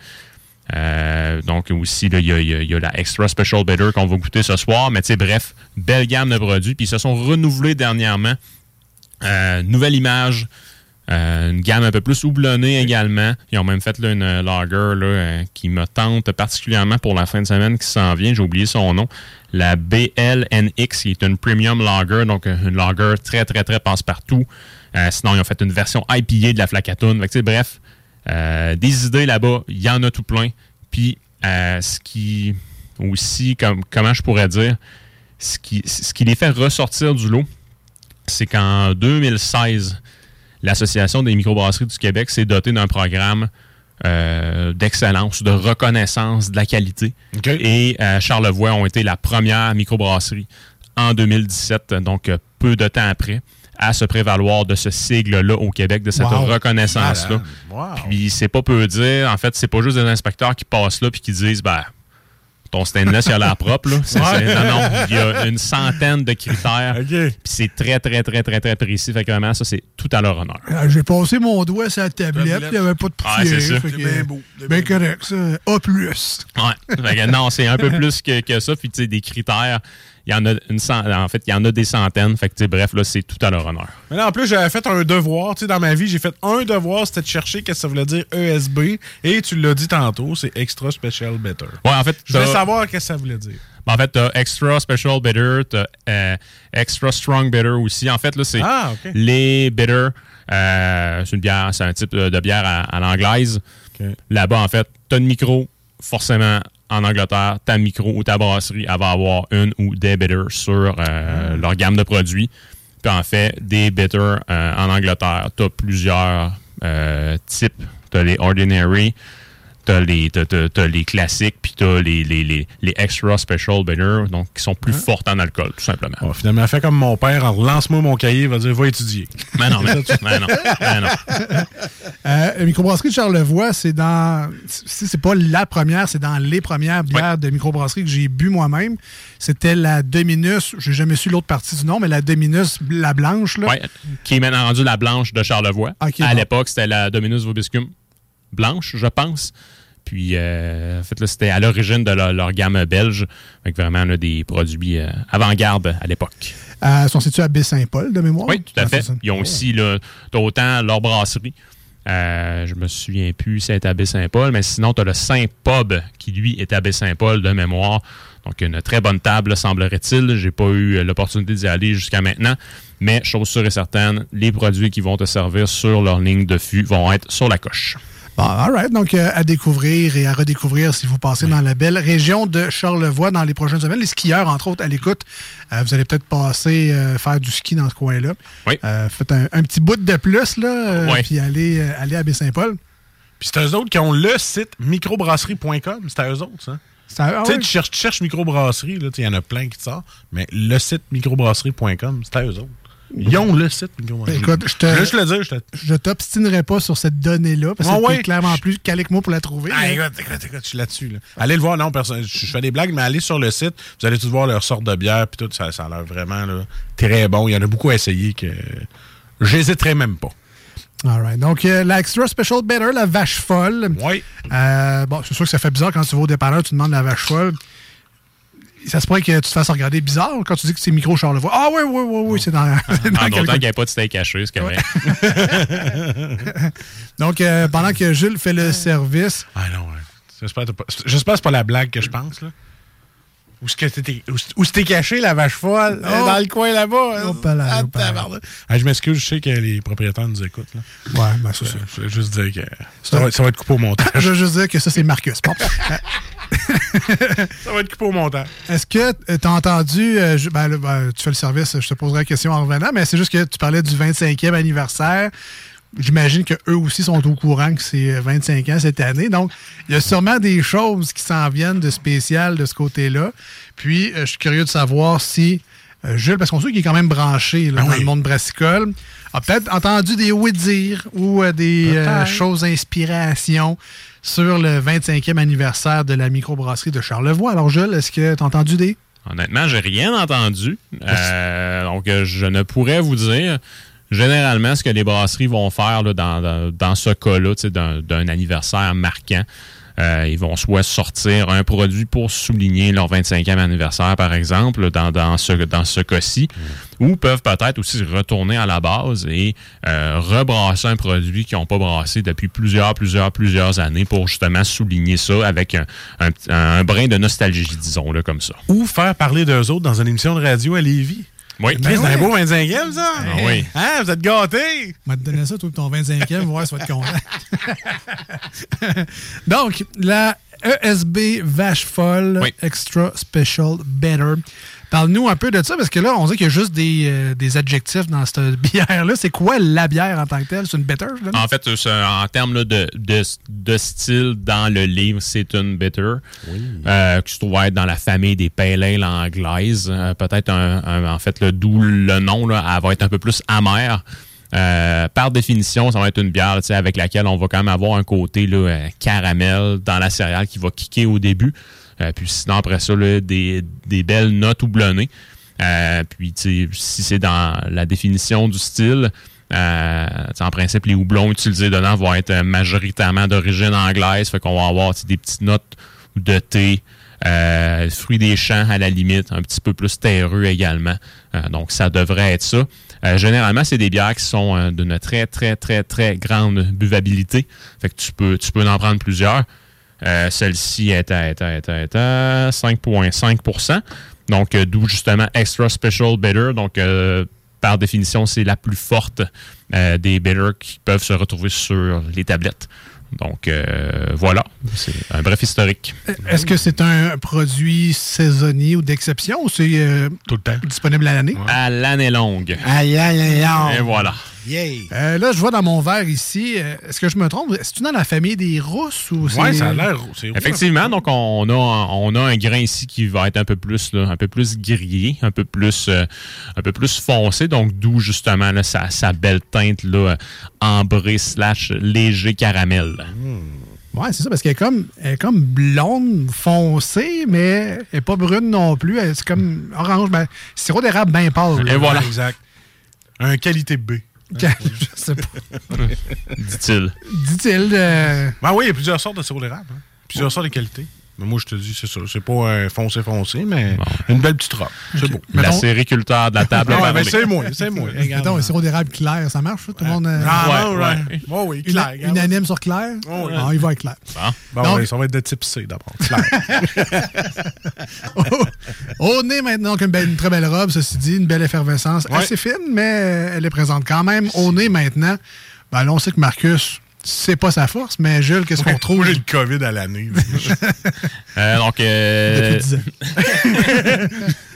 Donc aussi, il y, a- la Extra Special Bitter qu'on va goûter ce soir. Mais tu sais, bref, belle gamme de produits. Puis ils se sont renouvelés dernièrement. Nouvelle image. Euh, une gamme un peu plus houblonnée également. Ils ont même fait là, une euh, lager là, euh, qui me tente particulièrement pour la fin de semaine qui s'en vient. J'ai oublié son nom. La BLNX, qui est une premium lager, donc une lager très, très, très passe-partout. Euh, sinon, ils ont fait une version IPA de la. Fait que, sais, bref, des idées là-bas, il y en a tout plein. Puis, ce qui aussi, comme, comment je pourrais dire, ce qui, ce qui les fait ressortir du lot, c'est qu'en 2016, l'Association des microbrasseries du Québec s'est dotée d'un programme euh, d'excellence, de reconnaissance de la qualité. Et euh, Charlevoix ont été la première microbrasserie en 2017, donc euh, peu de temps après, à se prévaloir de ce sigle-là au Québec, de cette Wow. reconnaissance-là. Wow. Puis c'est pas peu dire, en fait, c'est pas juste des inspecteurs qui passent là puis qui disent, ben, ton stainless, il a l'air propre, là. C'est- Ouais. c'est- non, non, il y a une centaine de critères. Puis c'est très, très, très, très, très précis. Fait que vraiment, ça, c'est tout à leur honneur. Euh, J'ai passé mon doigt sur la tablette, il n'y avait pas de Ah, poussière. c'est ça. fait que, C'est bien beau, Ben correct, ça. A+. Ouais. Fait que non, c'est un peu plus que, que ça. Puis, tu sais, des critères, il y en a une cent- En fait, il y en a des centaines. Fait que, tu bref, là, c'est tout à leur honneur. Mais là, en plus, j'avais fait un devoir. Tu sais, dans ma vie, j'ai fait un devoir, c'était de chercher qu'est-ce que ça voulait dire ESB. Et tu l'as dit tantôt, c'est Extra Special Better. Ouais, en fait, Je voulais savoir qu'est-ce que ça voulait dire. Ben, en fait, t'as Extra Special Bitter, t'as euh, Extra Strong Bitter aussi. En fait, là, c'est Ah, les bitter. euh, c'est une bière, c'est un type de bière à, à l'anglaise. Là-bas, en fait, t'as une micro, forcément, en Angleterre, ta micro ou ta brasserie, elle va avoir une ou des bitters sur euh, leur gamme de produits. Puis en fait, des bitters euh, en Angleterre, t'as plusieurs euh, types. T'as les ordinary, t'as les, t'as, t'as- t'as les classiques, puis t'as les, les, les, les extra special bitters, donc qui sont plus fortes en alcool, tout simplement. Bon, finalement, fait comme mon père, en lance-moi mon cahier, il va dire va étudier. Mais non, mais, mais non, mais non. Euh, la microbrasserie de Charlevoix, c'est dans. Si c'est pas la première, c'est dans les premières bières de microbrasserie que j'ai bu moi-même. C'était la Dominus, j'ai jamais su l'autre partie du nom, mais la Dominus, la blanche, là. Ouais, qui est maintenant rendue la blanche de Charlevoix. À bon. l'époque, c'était la Dominus Vobiscum blanche, je pense. Puis, euh, en fait, là, c'était à l'origine de leur, leur gamme belge. Avec vraiment là, des produits euh, avant-garde à l'époque. Euh, ils sont situés à Baie-Saint-Paul, de mémoire? Oui, tout à Ah, fait. Ils ont aussi, là, autant leur brasserie. Je me souviens plus si c'est à Baie-Saint-Paul, mais sinon, tu as le Saint-Pub qui, lui, est à Baie-Saint-Paul de mémoire. Donc, une très bonne table, semblerait-il. J'ai pas eu l'opportunité d'y aller jusqu'à maintenant. Mais, chose sûre et certaine, les produits qui vont te servir sur leur ligne de fût vont être sur la coche. Bon, all right. Donc, euh, à découvrir et à redécouvrir si vous passez dans la belle région de Charlevoix dans les prochaines semaines. Les skieurs, entre autres, à l'écoute, euh, vous allez peut-être passer euh, faire du ski dans ce coin-là. Oui. Euh, faites un, un petit bout de plus, là, euh, Oui. puis allez, euh, allez à Baie-Saint-Paul. Puis c'est eux autres qui ont le site microbrasserie.com. C'est à eux autres, ça. C'est à- ah tu sais, ouais. tu cherches, tu cherches microbrasserie, là, tu sais, il y en a plein qui te sortent. Mais le site microbrasserie.com, c'est à eux autres. Ils ont le site microbrasserie. Écoute, je te. Le dis, je te. Je t'obstinerai pas sur cette donnée-là, parce que ouais? clairement plus calé que moi pour la trouver. Ah, mais- écoute, écoute, écoute, je suis là-dessus. là. Allez le voir, non, personne, je, je fais des blagues, mais allez sur le site, vous allez tous voir leur sorte de bière, puis tout, ça, ça a l'air vraiment là, très bon. Il y en a beaucoup à essayer que j'hésiterai même pas. All right. Donc, euh, la Extra Special Better, la vache folle. Oui. bon, c'est sûr que ça fait bizarre quand tu vas au dépanneur, tu demandes la vache folle. Ça se pourrait que tu te fasses regarder bizarre quand tu dis que c'est micro Charlevoix. Ah oui, oui, oui, oui, c'est dans, c'est dans En quelques- autant qu'il n'y ait pas de steak haché, c'est correct. Donc, euh, pendant que Jules fait le service. Ah non, ouais. J'espère que t'as pas- j'espère que c'est pas la blague que je pense, là. Où est-ce que t'étais- où c'est- où c'était caché, la vache folle? Oh. Dans le coin là-bas. Oh, pas là, Ah, pas là. tabarnak. Ah, je m'excuse, je sais que les propriétaires nous écoutent. Là. Ouais, ben ça, c'est. Je veux juste dire que ça va, ça va être coupé au montage. Je veux juste dire que ça, c'est Marcus. Bon. ça va être coupé au montage. Est-ce que tu as entendu, euh, je- ben, là, ben, tu fais le service, je te poserai la question en revenant, mais c'est juste que tu parlais du 25e anniversaire. J'imagine qu'eux aussi sont au courant que c'est 25 ans cette année. Donc, il y a sûrement des choses qui s'en viennent de spécial de ce côté-là. Puis, euh, je suis curieux de savoir si euh, Jules, parce qu'on sait qu'il est quand même branché là, dans le monde brassicole, a peut-être entendu des oui-dire ou euh, des euh, choses d'inspiration sur le 25e anniversaire de la microbrasserie de Charlevoix. Alors, Jules, est-ce que tu as entendu des... Honnêtement, j'ai rien entendu. Euh, donc, euh, je ne pourrais vous dire généralement ce que les brasseries vont faire dans, dans- ce cas-là, d'un anniversaire marquant. Euh, ils vont soit sortir un produit pour souligner leur 25e anniversaire, par exemple, dans, dans ce, dans ce cas-ci, ou peuvent peut-être aussi retourner à la base et euh, rebrasser un produit qu'ils n'ont pas brassé depuis plusieurs, plusieurs, plusieurs années pour justement souligner ça avec un, un, un brin de nostalgie, disons, là, comme ça. Ou faire parler d'eux autres dans une émission de radio à Lévis. Oui. Chris, c'est un beau 25e, ça? Ah oui. Hein, vous êtes gâtés? On va te donner ça, toi, ton 25e, voir si tu vas être content. Donc, la ESB Vache Folle Extra Special Better. Parle-nous un peu de ça, parce que là, on dit qu'il y a juste des, euh, des adjectifs dans cette bière-là. C'est quoi la bière en tant que telle? C'est une better? là? En fait, c'est un- en termes là, de, de, de style dans le livre, c'est une bitter euh, qui se trouve être dans la famille des pale ale anglaises. Euh, Peut-être un, un- en fait le d'où le nom, là, elle va être un peu plus amère. Euh, par définition, ça va être une bière tu sais, avec laquelle on va quand même avoir un côté là, euh, caramel dans la céréale qui va kicker au début. Euh, puis sinon, après ça, des, des belles notes houblonnées. Euh, puis, si c'est dans la définition du style, euh, en principe, les houblons utilisés dedans vont être euh, majoritairement d'origine anglaise. Fait qu'on va avoir des petites notes de thé, euh, fruits des champs à la limite, un petit peu plus terreux également. Euh, donc, ça devrait être ça. Généralement, c'est des bières qui sont d'une très, très, très, très grande buvabilité. Fait que tu peux, tu peux en prendre plusieurs. Euh, Celle-ci est à, est à- est à- est à 5,5% Donc, euh, d'où justement Extra Special Bitter. Donc, euh, par définition, c'est la plus forte euh, des bitters qui peuvent se retrouver sur les tablettes. Donc, euh, voilà. C'est un bref historique. Est-ce que c'est un produit saisonnier ou d'exception ou c'est euh, disponible à l'année? À l'année longue. Aïe, aïe, aïe, aïe. Et voilà. Euh, là, je vois dans mon verre ici, euh, est-ce que je me trompe? Est-ce que tu dans la famille des rousses ou. Ouais, ça a l'air. c'est Effectivement, donc on a, on a un grain ici qui va être un peu plus, là, un peu plus grillé, un peu plus, euh, un peu plus foncé, donc d'où justement là, sa, sa belle teinte là, ambrée slash léger caramel. Ouais, c'est ça, parce qu'elle est comme, elle est comme blonde, foncée, mais elle n'est pas brune non plus. Elle- C'est comme orange, ben, sirop d'érable bien pâle. là. Et voilà. Exact. Un qualité B. je sais pas. Dit-il. Dit-il. euh, Ben oui, il y a plusieurs sortes de sirop d'érable. hein. Plusieurs sortes de qualités. Mais moi, je te dis, c'est ça. C'est pas un foncé-foncé, mais une belle petite robe. C'est beau. La sériculteur de la table. Ah, c'est moi, c'est moi. Mettons, un sirop d'érable clair, ça marche, ça? Tout le monde. euh, Ah, Ouais, ouais. Ouais, oui, clair. sur clair? Oh, oui. Ah, il va être clair. Bon, Donc- ouais, ça va être de type C d'abord. Clair. Au nez maintenant, donc une, très belle robe, ceci dit, une belle effervescence. Ouais. Assez fine, mais euh, elle est présente quand même. Au nez maintenant, ben là, on sait que Marcus, c'est pas sa force, mais Jules, qu'est-ce qu'on trouve? J'ai le COVID à l'année. Euh, donc, euh, Depuis 10 ans.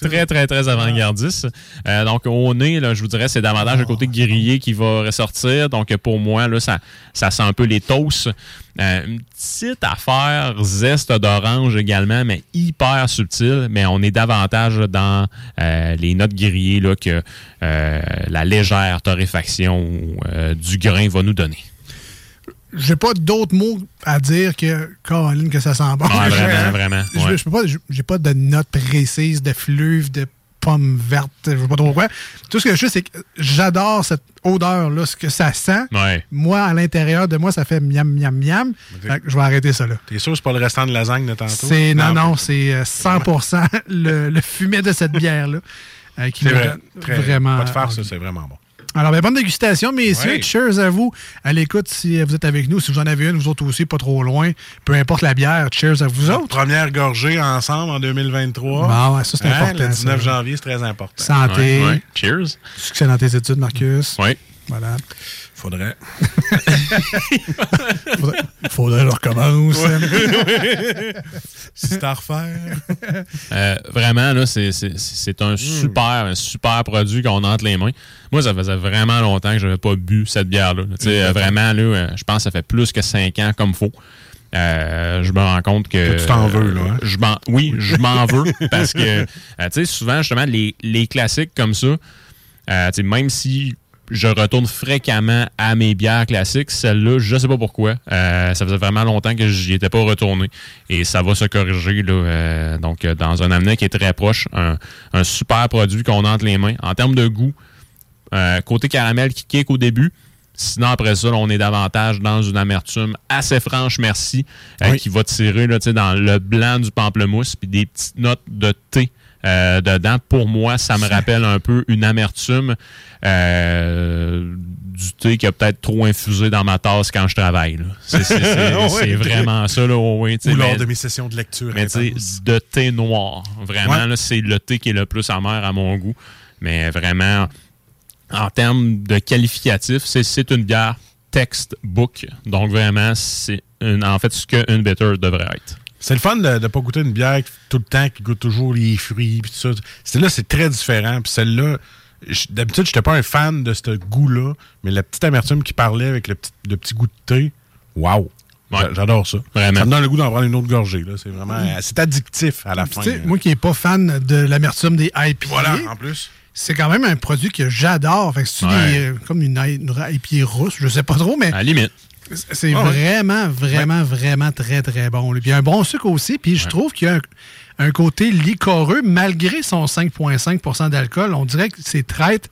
très, très, très avant-gardiste. Euh, donc, au nez, là, je vous dirais, c'est davantage le côté grillé qui va ressortir. Donc, pour moi, là, ça, ça sent un peu les toasts. Euh, une petite affaire zeste d'orange également, mais hyper subtile. Mais on est davantage dans euh, les notes grillées là, que la légère torréfaction du grain va nous donner. J'ai pas d'autres mots à dire que Caroline que ça sent bon. Ah, Je- vraiment, vraiment, je- ouais. je peux pas- J'ai pas de notes précises de fleuve, de pommes vertes, je sais pas trop quoi. Tout ce que je sais, c'est que j'adore cette odeur-là, ce que ça sent. Ouais. Moi, à l'intérieur de moi, ça fait miam, miam, miam. Fait que je vais arrêter ça là. T'es sûr que c'est pas le restant de lasagne de tantôt? C'est non, non, c'est euh, 100% le, le fumet de cette bière-là. euh, qui me vrai. Très- vraiment. Pas de farce, c'est vraiment bon. Alors, ben, bonne dégustation, messieurs. Ouais. Cheers à vous. À l'écoute, si vous êtes avec nous, si vous en avez une, vous autres aussi, pas trop loin. Peu importe la bière, cheers à vous autres. Première gorgée ensemble en 2023. Bon, ouais, ça, c'est important, Le 19 ça. janvier, c'est très important. Santé. Ouais, ouais. Cheers. Succès dans tes études, Marcus. Oui. Voilà. Faudrait. faudrait, faudrait que je recommence. si c'est à refaire. Euh, vraiment, là, c'est, c'est, c'est un super, un super produit qu'on entre les mains. Moi, ça faisait vraiment longtemps que je n'avais pas bu cette bière-là. Tu sais, vraiment, là, euh, je pense que ça fait plus que cinq ans comme faut. Euh, je me rends compte que. Tu t'en veux, là, hein? Je m'en, oui, je m'en veux parce que, euh, tu sais, souvent, justement, les, les classiques comme ça, euh, même si je retourne fréquemment à mes bières classiques, celle-là, je sais pas pourquoi. Euh, ça faisait vraiment longtemps que j'y étais pas retourné. Et ça va se corriger, là, euh, donc, euh, dans un avenir qui est très proche. Un, un super produit qu'on a entre les mains. En termes de goût, euh, côté caramel qui kick au début. Sinon, après ça, là, on est davantage dans une amertume assez franche, merci, Oui. qui va tirer là, dans le blanc du pamplemousse, puis des petites notes de thé euh, dedans. Pour moi, ça me rappelle un peu une amertume euh, du thé qui a peut-être trop infusé dans ma tasse quand je travaille. C'est Ouais. vraiment ça. Là, oui, Ou lors mais- de mes sessions de lecture. mais de thé noir. Vraiment, Ouais. là, c'est le thé qui est le plus amer à mon goût. Mais vraiment, en termes de qualificatif, c'est- une bière textbook. Donc vraiment, c'est en fait ce qu'une bitter devrait être. C'est le fun de ne pas goûter une bière tout le temps qui goûte toujours les fruits puis tout ça. Celle-là, c'est très différent. Puis celle-là, d'habitude, je n'étais pas un fan de ce goût-là, mais la petite amertume qui parlait avec le petit, le petit goût de thé, waouh! J'a- J'adore ça. Vraiment. Ça me donne le goût d'en prendre une autre gorgée. là. C'est vraiment... C'est addictif à la fin. Tu moi qui n'ai pas fan de l'amertume des IPA, Voilà, en plus. c'est quand même un produit que j'adore. Fait que c'est Ouais. des, euh, comme une, une IPA rousse, je sais pas trop, mais À la limite. C'est Ah ouais. vraiment, vraiment, vraiment très, très bon. Puis il y a un bon sucre aussi, puis je trouve qu'il y a un, un côté liquoreux, malgré son 5,5% d'alcool. On dirait que c'est traite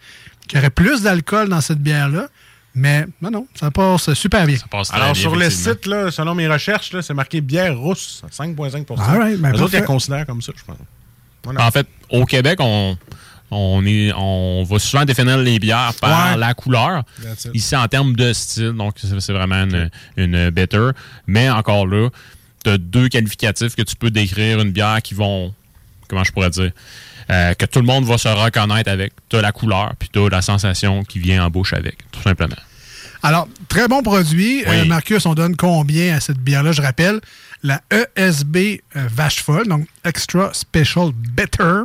qu'il y aurait plus d'alcool dans cette bière-là, mais non, non, ça passe super bien. Alors, sur le site, là, selon mes recherches, là, c'est marqué bière rousse, 5,5 All right, ben Les autres, ils la considèrent comme ça, je pense. Voilà. En fait, au Québec, on, on, est, on va souvent définir les bières par Ouais. la couleur. Ici, en termes de style, donc c'est vraiment une, une bitter. Mais encore là, tu as deux qualificatifs que tu peux décrire une bière qui vont, comment je pourrais dire, euh, que tout le monde va se reconnaître avec. Tu as la couleur, puis tu as la sensation qui vient en bouche avec, tout simplement. Alors, très bon produit. Oui. Euh, Marcus, on donne combien à cette bière-là? Je rappelle, la ESB euh, Vache Folle, donc Extra Special Better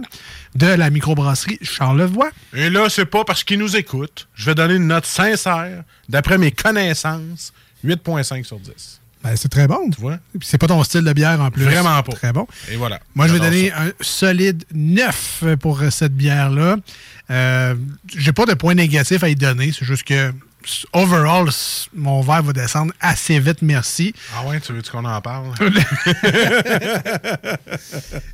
de la microbrasserie Charlevoix. Et là, c'est pas parce qu'ils nous écoutent. Je vais donner une note sincère, d'après mes connaissances, 8,5 sur 10. Ben, c'est très bon. Tu vois? C'est pas ton style de bière en plus. Vraiment pas. Très bon. Et voilà. Moi, je vais donner ça. un solide 9 pour cette bière-là. Euh, J'ai pas de point négatif à y donner. C'est juste que, overall, mon verre va descendre assez vite, merci. Ah ouais, tu veux qu'on en parle?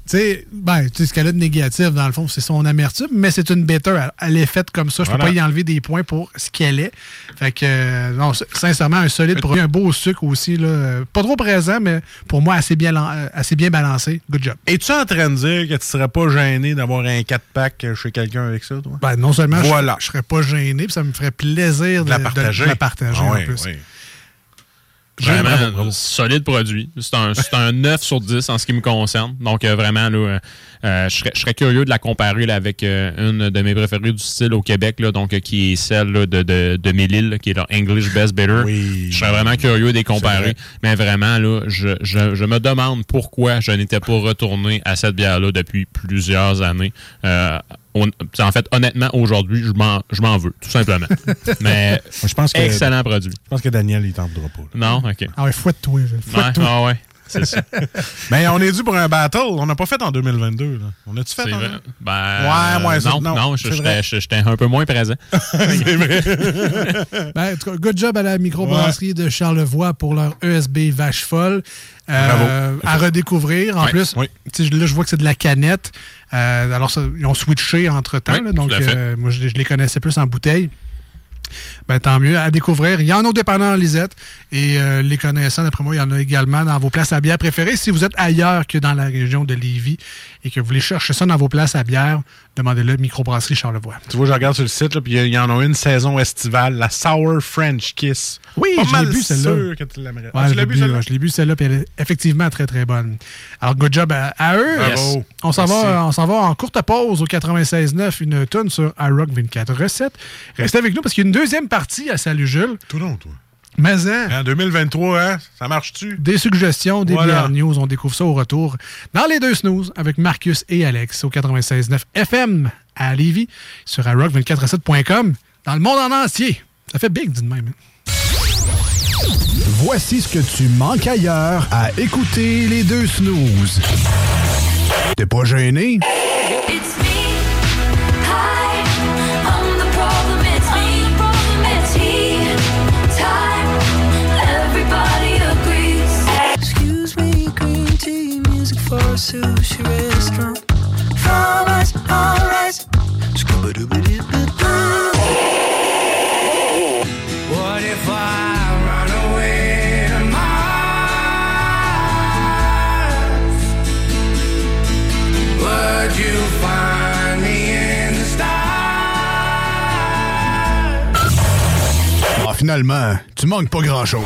Tu sais, ben, tu sais, ce qu'elle a de négatif, dans le fond, c'est son amertume, mais c'est une bitter. Elle, elle est faite comme ça. Je Voilà. peux pas y enlever des points pour ce qu'elle est. Fait que, euh, non, sincèrement, un solide produit. Un beau sucre aussi, là. Pas trop présent, mais pour moi, assez bien, euh, assez bien balancé. Good job. Es-tu en train de dire que tu serais pas gêné d'avoir un 4-pack chez quelqu'un avec ça, toi? Ben, non seulement Voilà. je, je serais pas gêné, puis ça me ferait plaisir de, la partager. de la partager Ah en plus. Vraiment, Bravo, bravo. un solide produit. C'est un, c'est un 9 sur 10 en ce qui me concerne. Donc, euh, vraiment, là, euh, Euh, je, serais, je serais curieux de la comparer là, avec euh, une de mes préférées du style au Québec, là, donc euh, qui est celle là, de, de, de Mélile, qui est leur English Best Bitter. Je serais vraiment curieux de les comparer. Mais vraiment, là, je, je, je me demande pourquoi je n'étais pas retourné à cette bière-là depuis plusieurs années. On- en fait, honnêtement, aujourd'hui, je m'en je m'en veux, tout simplement. Mais je pense que- excellent produit. Je pense que Daniel, il tentera pas. Non, OK. Ah ouais, fouette-toi. Fouette-toi. ah ouais, c'est ça. Mais on est dû pour un battle. On n'a pas fait en 2022. Là. On a-tu fait en vrai. Ben, Ouais, ouais, c'est- non, non, non, j'étais un peu moins présent. c'est vrai. Ben, en tout cas, good job à la microbrasserie de Charlevoix pour leur ESB Vache Folle. Euh, Bravo. à redécouvrir. En Ouais, plus, oui. là, je vois que c'est de la canette. Euh, alors, ça, ils ont switché entre-temps. Oui, donc, euh, moi, je, je les connaissais plus en bouteille. Ben, tant mieux à découvrir. Il y en a au dépanneur Lisette. Et euh, les connaissants, d'après moi, il y en a également dans vos places à bière préférées. Si vous êtes ailleurs que dans la région de Lévis et que vous voulez chercher ça dans vos places à bière, demandez-le Microbrasserie Charlevoix. Tu vois, je regarde sur le site, là, puis il y en a une saison estivale, la Sour French Kiss. Oui, Pas je l'ai bu celle-là. sûr que tu l'aimerais. Ouais, Ah, je l'ai bu, bu, celle-là? puis elle est effectivement très très bonne. Alors, good job à, à eux. Yes. On s'en va, on va en courte pause au 96.9, une tonne sur iRock 24 recettes. Restez avec nous parce qu'il y a une deuxième partie à Salut Jules. Tout long, toi. Mais hein, En 2023, hein? Ça marche-tu? des suggestions, des Voilà. bières news, on découvre ça au retour dans les deux snooze avec Marcus et Alex au 96.9 FM à Lévis sur iRock247.com dans le monde en entier. Ça fait big, de même. hein. Voici ce que tu manques ailleurs à écouter les deux snooze. T'es pas gêné? It's sushi restaurant. Ah, finalement, tu manques pas grand-chose.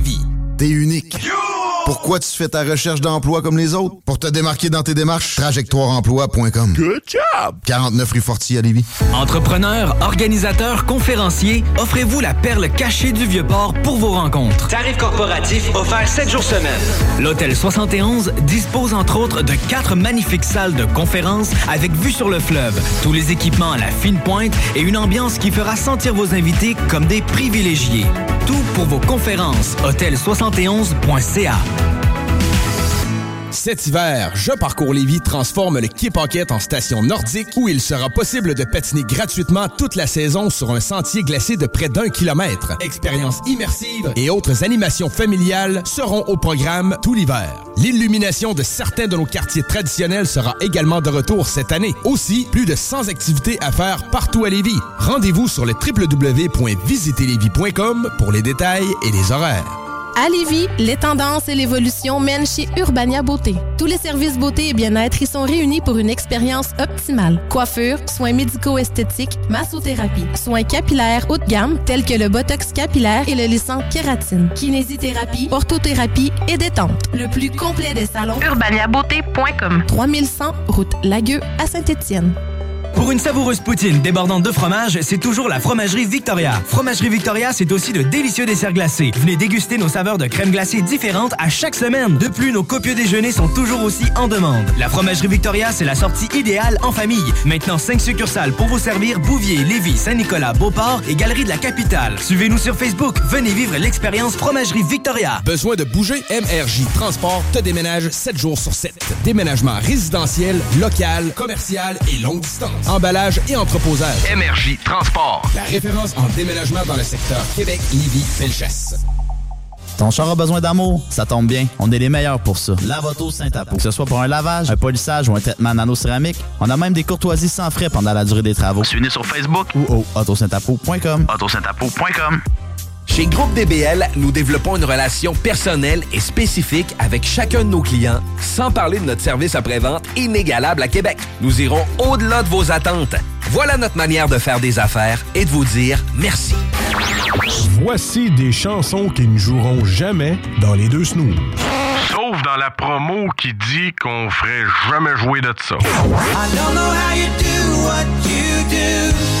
Lévis. T'es unique. Pourquoi tu fais ta recherche d'emploi comme les autres? Pour te démarquer dans tes démarches, trajectoireemploi.com. Good job! 49 rue Fortier à Lévis. Entrepreneurs, organisateurs, conférenciers, offrez-vous la perle cachée du Vieux-Port pour vos rencontres. Tarif corporatif offert 7 jours semaine. L'Hôtel 71 dispose entre autres de quatre magnifiques salles de conférences avec vue sur le fleuve, tous les équipements à la fine pointe et une ambiance qui fera sentir vos invités comme des privilégiés. Tout pour vos conférences. Hôtel71.ca Cet hiver, Je Parcours Lévis transforme le Quai Pocket en station nordique où il sera possible de patiner gratuitement toute la saison sur un sentier glacé de près d'un kilomètre. Expériences immersives et autres animations familiales seront au programme tout l'hiver. L'illumination de certains de nos quartiers traditionnels sera également de retour cette année. Aussi, plus de 100 activités à faire partout à Lévis. Rendez-vous sur le www.visiterlévis.com pour les détails et les horaires. À Lévis, les tendances et l'évolution mènent chez Urbania Beauté. Tous les services beauté et bien-être y sont réunis pour une expérience optimale. Coiffure, soins médico-esthétiques, massothérapie, soins capillaires haut de gamme tels que le botox capillaire et le lissant kératine, kinésithérapie, orthothérapie et détente. Le plus complet des salons. UrbaniaBeauté.com 3100 route Lagueux à Saint-Étienne. Pour une savoureuse poutine débordante de fromage, c'est toujours la Fromagerie Victoria. Fromagerie Victoria, c'est aussi de délicieux desserts glacés. Venez déguster nos saveurs de crème glacée différentes à chaque semaine. De plus, nos copieux déjeuners sont toujours aussi en demande. La Fromagerie Victoria, c'est la sortie idéale en famille. Maintenant, 5 succursales pour vous servir Bouvier, Lévis, Saint-Nicolas, Beauport et Galerie de la Capitale. Suivez-nous sur Facebook. Venez vivre l'expérience Fromagerie Victoria. Besoin de bouger? MRJ Transport te déménage 7 jours sur 7. Déménagement résidentiel, local, commercial et longue distance. Emballage et entreposage. MRJ Transport. La référence en déménagement dans le secteur Québec, Lévis, Felchasse. Ton char a besoin d'amour? Ça tombe bien, on est les meilleurs pour ça. Lavoto Saint-Apo. Que ce soit pour un lavage, un polissage ou un traitement nano-céramique, on a même des courtoisies sans frais pendant la durée des travaux. Suivez-nous sur Facebook ou au autosaintapo.com. autosaintapo.com. Chez Groupe DBL, nous développons une relation personnelle et spécifique avec chacun de nos clients, sans parler de notre service après-vente inégalable à Québec. Nous irons au-delà de vos attentes. Voilà notre manière de faire des affaires et de vous dire merci. Voici des chansons qui ne joueront jamais dans les deux snooze. Sauf dans la promo qui dit qu'on ferait jamais jouer de ça. I don't know how you do what you do.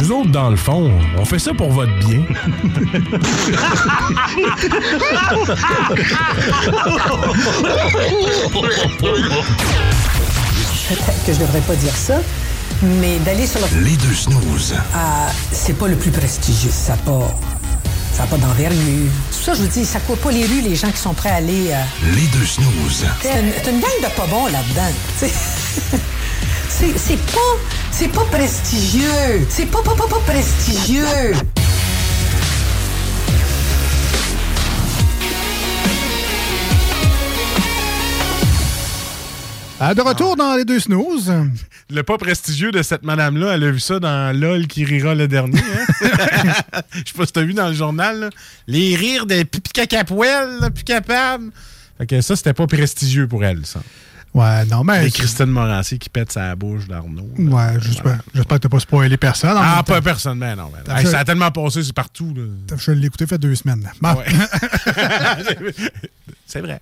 Nous autres, dans le fond, on fait ça pour votre bien. Peut-être que je devrais pas dire ça, mais d'aller sur le... Les deux snooze. Ah, c'est pas le plus prestigieux. Ça n'a pas, ça a pas d'envergure. Tout ça, je vous dis, ça court pas les rues, les gens qui sont prêts à aller... euh, Les deux snooze. C'est une, une gang de pas bons là-dedans. C'est pas, c'est pas prestigieux. C'est pas, pas, pas, pas prestigieux. Ah, de retour dans les deux snooze. Le pas prestigieux de cette madame-là, elle a vu ça dans LOL qui rira le dernier. hein? Je sais pas si t'as vu dans le journal. là. Les rires des pipi plus capable. Fait que ça, c'était pas prestigieux pour elle, ça. Ouais, non, mais. Et Christine Morancy qui pète sa bouche d'Arnaud. Ouais, j'espère j'espère que t'as pas spoilé personne. Ah, pas personne, mais non. ben, hey, fait- ça a tellement passé, c'est partout. là. Je l'ai écouté fait deux semaines. c'est vrai.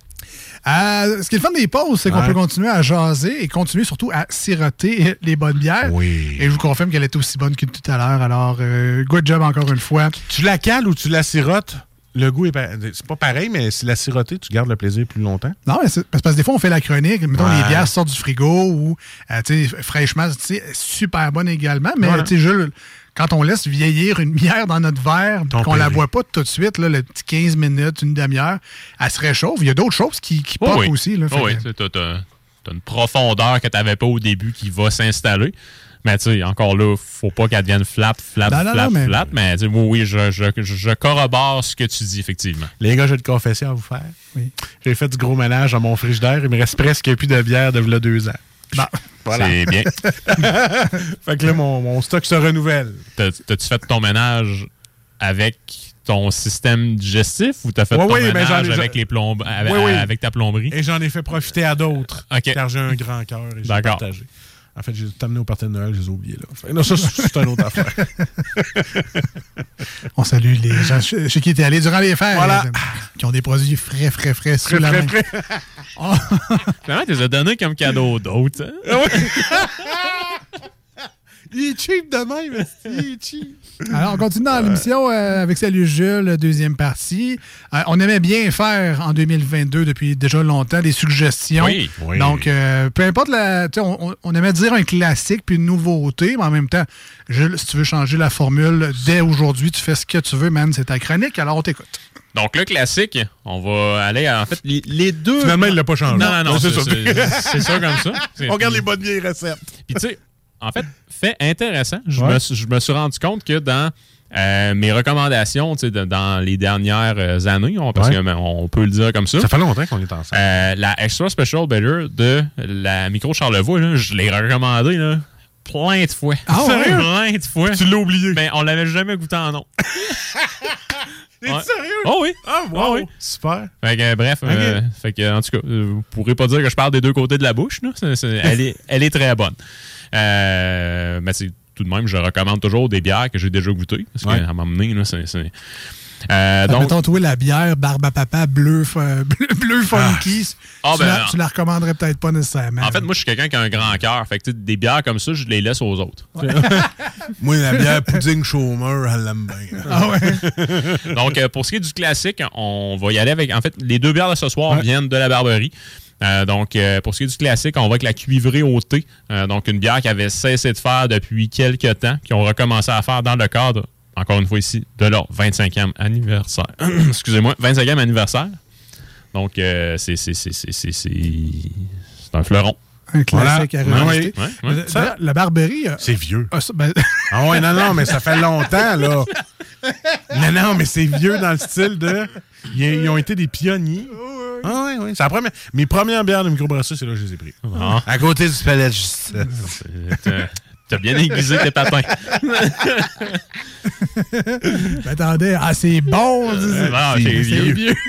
Euh, ce qui est le fun des pauses, c'est qu'on Ouais. peut continuer à jaser et continuer surtout à siroter les bonnes bières. Oui. Et je vous confirme qu'elle est aussi bonne que tout à l'heure. Alors, euh, good job encore une fois. Tu la cales ou tu la sirotes, le goût est pa- c'est pas pareil, mais si la sirotée, tu gardes le plaisir plus longtemps. Non, mais c'est parce que des fois, on fait la chronique. Mettons, Ouais. les bières sortent du frigo ou, euh, tu sais, fraîchement, tu sais, super bonne également. Mais, Ouais. tu sais, quand on laisse vieillir une bière dans notre verre, qu'on la boit pas tout de suite, là, le petit 15 minutes, une demi-heure, elle se réchauffe. Il y a d'autres choses qui, qui Oh popent oui. aussi. Là, Oh oui, que- tu t'as une profondeur que tu n'avais pas au début qui va s'installer. Mais tu sais, encore là, faut pas qu'elle devienne flat, flat, Non, flat, non, mais- flat. Mais oui, oui, je, je, je corrobore ce que tu dis, effectivement. Les gars, j'ai une confession à vous faire. Oui. J'ai fait du gros ménage dans mon frigidaire. Il me reste presque plus de bière de là deux ans. Voilà. C'est bien. fait que là, mon, mon stock se renouvelle. T'as- T'as-tu fait ton ménage avec ton système digestif ou t'as fait Ouais, ton oui, ménage ai- avec, les plombes, avec, Oui, oui. avec ta plomberie? Et j'en ai fait profiter à d'autres. Car j'ai un grand cœur et j'ai partagé. En fait, j'ai tout amené au party de Noël, je les ai oubliés là. Fait Non, ça, c'est une autre affaire. On salue les gens chez qui étaient allés durant les fêtes. Voilà. Qui ont des produits frais, frais, frais sous Frais, la main. frais. Oh. Finalement, tu les as donnés comme cadeau d'autres. Il est cheap de même, il est cheap. Alors, on continue dans l'émission euh, avec Salut Jules, deuxième partie. Euh, on aimait bien faire en 2022, depuis déjà longtemps, des suggestions. Oui, oui. Donc, euh, peu importe la. tu sais, On, on- aimait dire un classique puis une nouveauté, mais en même temps, Jules, si tu veux changer la formule, dès aujourd'hui, tu fais ce que tu veux, man. C'est ta chronique, alors on t'écoute. Donc, le classique, on va aller à, en fait, les, les deux. Finalement, il l'a pas changé. Non, non, non, c'est ça. c'est- c'est ça comme ça. On regarde les bonnes vieilles recettes. Puis, tu sais, en fait, fait intéressant, je, Ouais. me, suis- je me suis rendu compte que dans euh, mes recommandations, de- dans les dernières euh, années, on, parce Ouais. que, ben, peut le dire comme ça. Ça fait longtemps qu'on est ensemble. Euh, la Extra Special Better de la Micro Charlevoix, là, je l'ai recommandé là, plein de fois. Ah ouais? Plein de fois. Tu l'as oublié. Ben, on l'avait jamais goûté en nom. T'es Ouais. sérieux? Oh oui. Ah, wow. Ah oui. Super. Fait que, euh, bref, fait que, en tout cas, vous pourrez pas dire que je parle des deux côtés de la bouche. Là. C'est- c'est- elle, est, elle est très bonne. Euh, mais c'est- tout de même, je recommande toujours des bières que j'ai déjà goûtées. Parce Ouais. qu'à donné, là, c'est. c'est- Euh, Donc, mettons, toi, la bière Barbe à Papa bleu, bleu, bleu funky, Ah, tu, ben la, non. tu la recommanderais peut-être pas nécessairement. en fait, moi, je suis quelqu'un qui a un grand cœur. Fait que tu sais, des bières comme ça, je les laisse aux autres. Moi, la bière pudding chômeur, elle l'aime bien. Ah ouais? Donc, euh, pour ce qui est du classique, on va y aller avec. En fait, les deux bières de ce soir viennent de la Barberie. Euh, donc, euh, pour ce qui est du classique, on va avec la cuivrée au thé. Euh, donc, une bière qui avait cessé de faire depuis quelques temps, qui ont recommencé à faire dans le cadre, encore une fois ici, de leur 25e anniversaire. Excusez-moi, 25e anniversaire. Donc, c'est un fleuron. Un classique à Voilà. ouais. Euh, d'ailleurs, La Barberie. euh, C'est vieux. ah, ça, ben- Ah ouais, non, non, mais ça fait longtemps, là. Non, non, mais c'est vieux dans le style de. Ils, ils ont été des pionniers. Ah oui, oui. C'est la première. Mes premières bières de microbrasserie, c'est là que je les ai prises. Ah. À côté du palais de justice. T'as- bien aiguisé tes patins. Ben, attendez, ah, c'est bon. Euh, non, c'est vieux.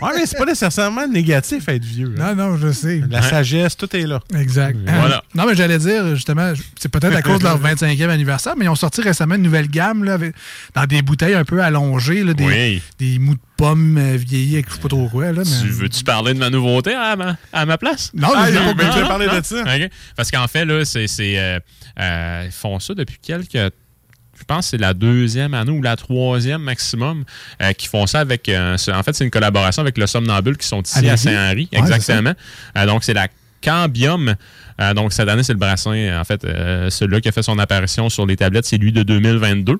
Ouais, mais c'est pas nécessairement négatif être vieux. là. Non, non, je sais. La sagesse, tout est là. Exact. Voilà. Euh, non, mais j'allais dire, justement, c'est peut-être à cause de leur 25e anniversaire, mais ils ont sorti récemment une nouvelle gamme là, avec- dans des bouteilles un peu allongées, là, des, Oui. des mous de pommes euh, vieillis avec je sais pas trop quoi. Là, mais... Tu veux-tu parler de ma nouveauté à ma, à ma place? Non, ben, goûté. non, parler de ça. Parce qu'en fait, là, c'est. c'est, euh, euh, ils font ça depuis quelques. Je pense que c'est la deuxième année ou la troisième maximum euh, qui font ça avec. euh, en fait, c'est une collaboration avec le Somnambule qui sont ici à Saint-Henri. Ouais, exactement. Euh, donc, c'est la Cambium. Euh, donc, cette année, c'est le brassin. En fait, euh, celui-là qui a fait son apparition sur les tablettes, c'est lui de 2022.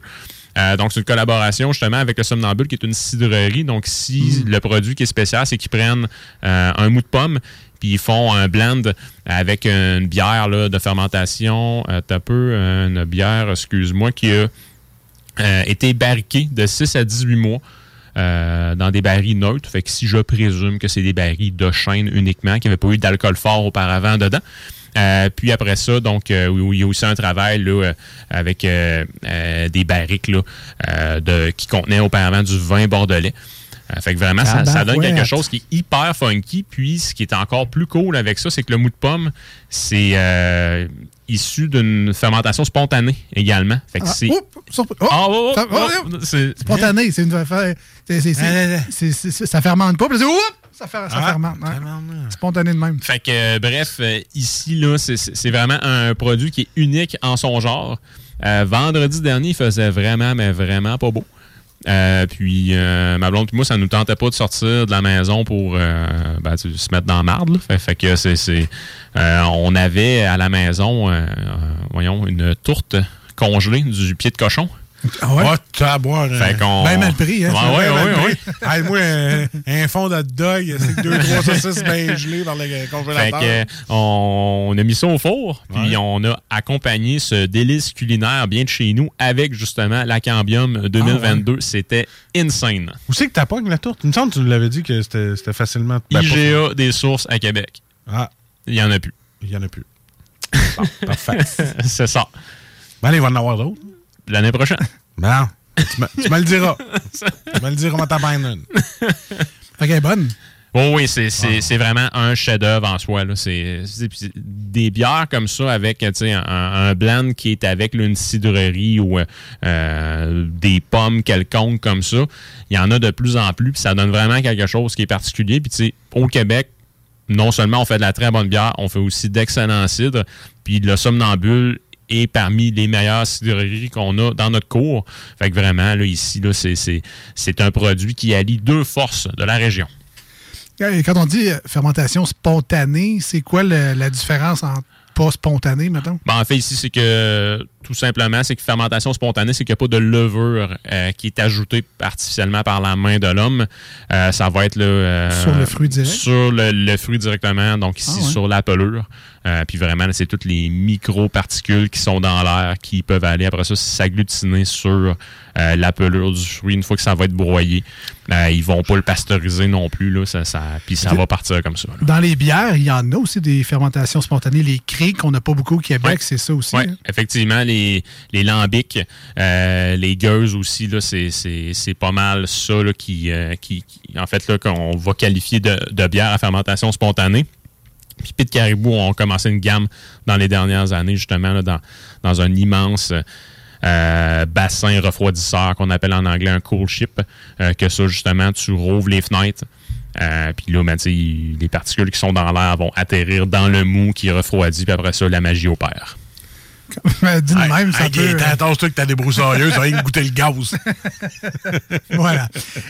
Euh, donc, c'est une collaboration justement avec le Somnambule qui est une cidrerie. Donc, si le produit qui est spécial, c'est qu'ils prennent euh, un mou de pomme puis ils font un blend avec une bière là, de fermentation. Euh, T'as peu euh, une bière, excuse-moi, qui a euh, été barriquée de 6 à 18 mois. euh, dans des barils neutres. Fait que si je présume que c'est des barils de chêne uniquement, qui n'avaient pas eu d'alcool fort auparavant dedans. Euh, puis après ça, donc, euh, il y a aussi un travail là, euh, avec euh, euh, des barriques là, euh, de, qui contenaient auparavant du vin bordelais. Fait que vraiment, ça, ça donne quelque chose qui est hyper funky. Puis, ce qui est encore plus cool avec ça, c'est que le mou de pomme, c'est euh, issu d'une fermentation spontanée également. Fait que Ah, c'est... Oh, Ah, oh, oh, ça- oh, oh, c'est- Spontané, c'est une affaire. ça fermente pas, puis ça, fer- ça Ah, fermente. ouais. Spontané de même. Fait que, euh, bref, euh, ici, là, c'est- c'est c'est vraiment un produit qui est unique en son genre. Euh, vendredi dernier, il faisait vraiment, mais vraiment pas beau. Euh, puis, euh, ma blonde et moi, ça nous tentait pas de sortir de la maison pour euh, ben, se mettre dans marde. Fait, fait que c'est. euh, on avait à la maison, voyons, une tourte congelée du pied de cochon. Ah ouais? Oh, taboire, Fait hein. qu'on. Ben mal pris, hein, Ouais, c'est ouais, ouais, ouais. moi, un, un fond de dog, c'est que deux, trois saucisses bien gelées dans le Fait congélateur. que, euh, on, a mis ça au four, puis Ouais. on a accompagné ce délice culinaire bien de chez nous avec justement la Cambium 2022. C'était insane. Où c'est que t'as pas la tourte? Il me semble que tu nous l'avais dit que c'était facilement. ben, pas- IGA des sources à Québec. Ah. Il y en a plus. Il y en a plus. Bon, parfait. C'est ça. Ben, allez, il va en avoir d'autres. L'année prochaine. Ben, tu me, tu me le diras. tu me le diras, on t'en prendre une. Fait qu'elle est bonne. Oh oui, c'est c'est- c'est vraiment un chef-d'œuvre en soi. là. C'est c'est- des bières comme ça avec un, un blend qui est avec là, une cidrerie ou euh, des pommes quelconques comme ça. Il y en a de plus en plus, puis ça donne vraiment quelque chose qui est particulier. Puis au Québec, non seulement on fait de la très bonne bière, on fait aussi d'excellents cidres. Puis le somnambule est parmi les meilleures cidreries qu'on a dans notre cours. Fait que vraiment, là, ici, là, c'est- un produit qui allie deux forces de la région. Et Quand on dit euh, fermentation spontanée, c'est quoi le- la différence entre pas spontané, mettons? Ben, en fait, ici, c'est que tout simplement, c'est que fermentation spontanée, c'est qu'il n'y a pas de levure euh, qui est ajoutée artificiellement par la main de l'homme. Euh, ça va être là, euh, Sur le fruit direct? Sur le, le fruit directement, donc ici Ah ouais. sur la pelure. Puis vraiment, c'est toutes les micro-particules qui sont dans l'air qui peuvent aller après ça s'agglutiner sur la pelure du fruit une fois que ça va être broyé. Ils vont pas le pasteuriser non plus, là, ça, ça, puis ça va partir comme ça. là. Dans les bières, il y en a aussi des fermentations spontanées. Les criques, qu'on n'a pas beaucoup au Québec, Ouais. c'est ça aussi. Oui, hein? effectivement, les, les lambics, euh, les gueuses aussi, c'est, pas mal ça euh, qui, en fait, là, qu'on va qualifier de, bière à fermentation spontanée. Puis Pit Caribou ont commencé une gamme dans les dernières années, justement, dans, un immense euh, bassin refroidisseur qu'on appelle en anglais un cool ship. euh, que ça, justement, tu rouvres les fenêtres. puis là, ben, les particules qui sont dans l'air vont atterrir dans le mou qui refroidit, puis après ça, la magie opère. Ben, dis Hey, même, ça peut... euh, Gaétan, Tasse-toi que t'as des broussailleuses, ça va goûter le gaz. voilà.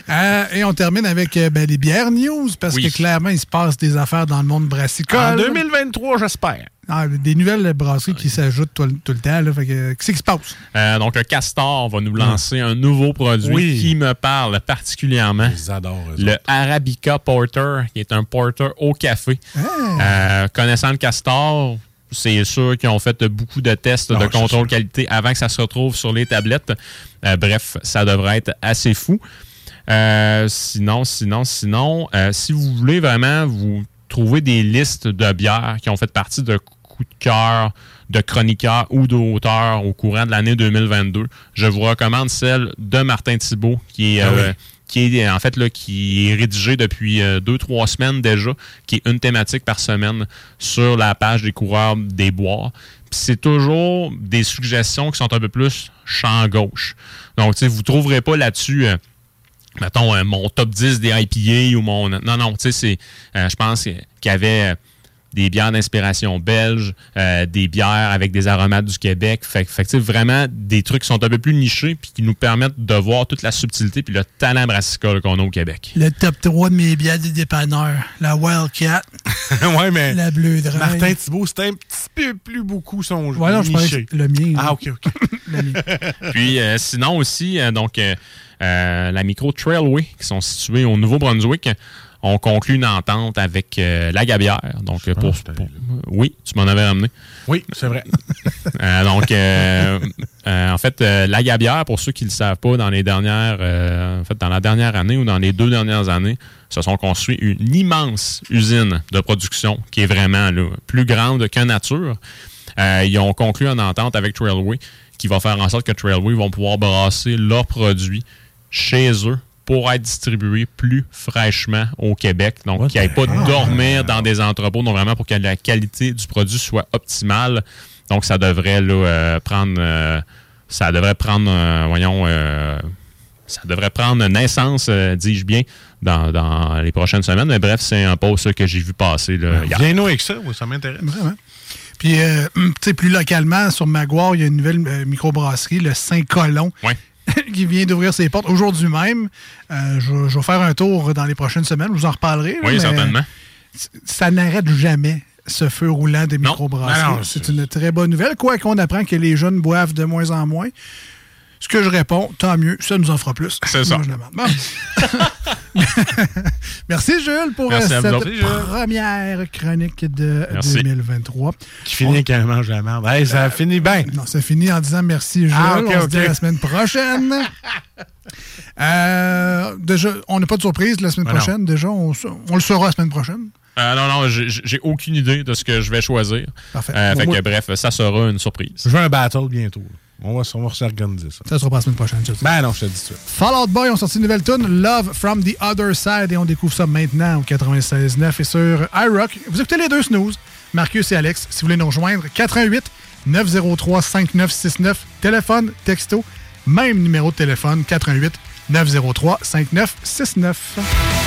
Euh, et on termine avec euh, ben, les bières news, parce Oui. que clairement, il se passe des affaires dans le monde brassicole. En 2023, j'espère. Ah, des nouvelles brasseries qui s'ajoutent tout, tout le temps. Qu'est-ce qui se passe? Euh, donc, le Castor va nous lancer un nouveau produit Oui. qui me parle particulièrement. Ils adorent. eux Le autres. Arabica Porter, qui est un porter au café. Euh, connaissant le Castor, c'est sûr qu'ils ont fait beaucoup de tests Non, de contrôle qualité avant que ça se retrouve sur les tablettes. Euh, bref, ça devrait être assez fou. Euh, sinon, sinon, sinon, euh, si vous voulez vraiment vous trouver des listes de bières qui ont fait partie de coups de cœur de chroniqueurs ou d'auteurs au courant de l'année 2022, je vous recommande celle de Martin Thibault, qui est, Ah oui. Euh, qui est en fait là, qui est rédigée depuis euh, deux, trois semaines déjà, qui est une thématique par semaine sur la page des coureurs des bois. Puis c'est toujours des suggestions qui sont un peu plus champ gauche. Donc, vous ne trouverez pas là-dessus. euh, mettons, euh, mon top 10 des IPA ou mon. Non, non, tu sais, c'est. euh, je pense qu'il y avait euh, des bières d'inspiration belge, euh, des bières avec des aromates du Québec. Fait, que- fait que, tu sais, vraiment des trucs qui sont un peu plus nichés puis qui nous permettent de voir toute la subtilité puis le talent brassicole qu'on a au Québec. Le top 3 de mes bières des dépanneurs. La Wildcat, ouais, mais la Bleu Drain. Martin Thibault, c'était un petit peu plus beaucoup son jeu. Ouais, non, je parlais niché. le mien. Ah, OK, OK. Le mien. Puis euh, sinon aussi, euh, donc euh, euh, la micro Trailway, qui sont situés au Nouveau-Brunswick, ont conclu une entente avec euh, la Gabière. Donc, euh, pour, pour- oui, tu m'en avais ramené. Oui, c'est vrai. Euh, donc, euh, en fait, la Gabière, pour ceux qui ne le savent pas, dans les dernières, en fait, dans la dernière année ou dans les deux dernières années, se sont construits une immense usine de production qui est vraiment là, plus grande que nature. Ils ont conclu une entente avec Trailway qui va faire en sorte que Trailway vont pouvoir brasser leurs produits chez eux pour être distribués plus fraîchement au Québec. Donc, qu'ils n'aillent pas dormir dans des entrepôts, donc vraiment pour que la qualité du produit soit optimale. Donc, ça devrait là, euh, prendre, euh, ça devrait prendre, euh, voyons, euh, ça devrait prendre naissance, euh, dis-je bien, dans, dans les prochaines semaines. Mais bref, c'est un post que j'ai vu passer là, hier. Viens-nous avec ça, oui, ça m'intéresse. Vraiment. Puis, euh, tu sais, plus localement, sur Maguire, il y a une nouvelle euh, microbrasserie, le Saint-Colon, qui vient d'ouvrir ses portes aujourd'hui même. Euh, je, je vais faire un tour dans les prochaines semaines, je vous en reparlerai. Oui, mais certainement. Ça n'arrête jamais, ce feu roulant des microbrasseries. C'est une très bonne nouvelle, quoi qu'on apprend que les jeunes boivent de moins en moins. Ce que je réponds, tant mieux, ça nous en fera plus. C'est ça. Moi, je demande. Bon. Merci Jules pour Merci euh, cette autres, Jules. première chronique de Merci. 2023. Qui finit quand même mange la merde. Hey, ça finit bien. Non, ça finit en disant merci Jules. Ah, ok, on se dit à la semaine prochaine. Euh, déjà, on n'a pas de surprise la semaine non. prochaine. Déjà, on, on le saura la semaine prochaine. Euh, non, non, j'ai aucune idée de ce que je vais choisir. Parfait. Euh, fait Moi- que, bref, ça sera une surprise. Je veux un battle bientôt. On va, on va s'organiser ça. Ça sera pas la semaine prochaine. je. Ben non, je te dis ça. Fall Out Boy ont sorti une nouvelle tune, Love from the Other Side, et on découvre ça maintenant au 96.9 et sur iRock. Vous écoutez les deux snooze, Marcus et Alex. Si vous voulez nous rejoindre, 88 903 5969, téléphone, texto, même numéro de téléphone, 88 903 5969.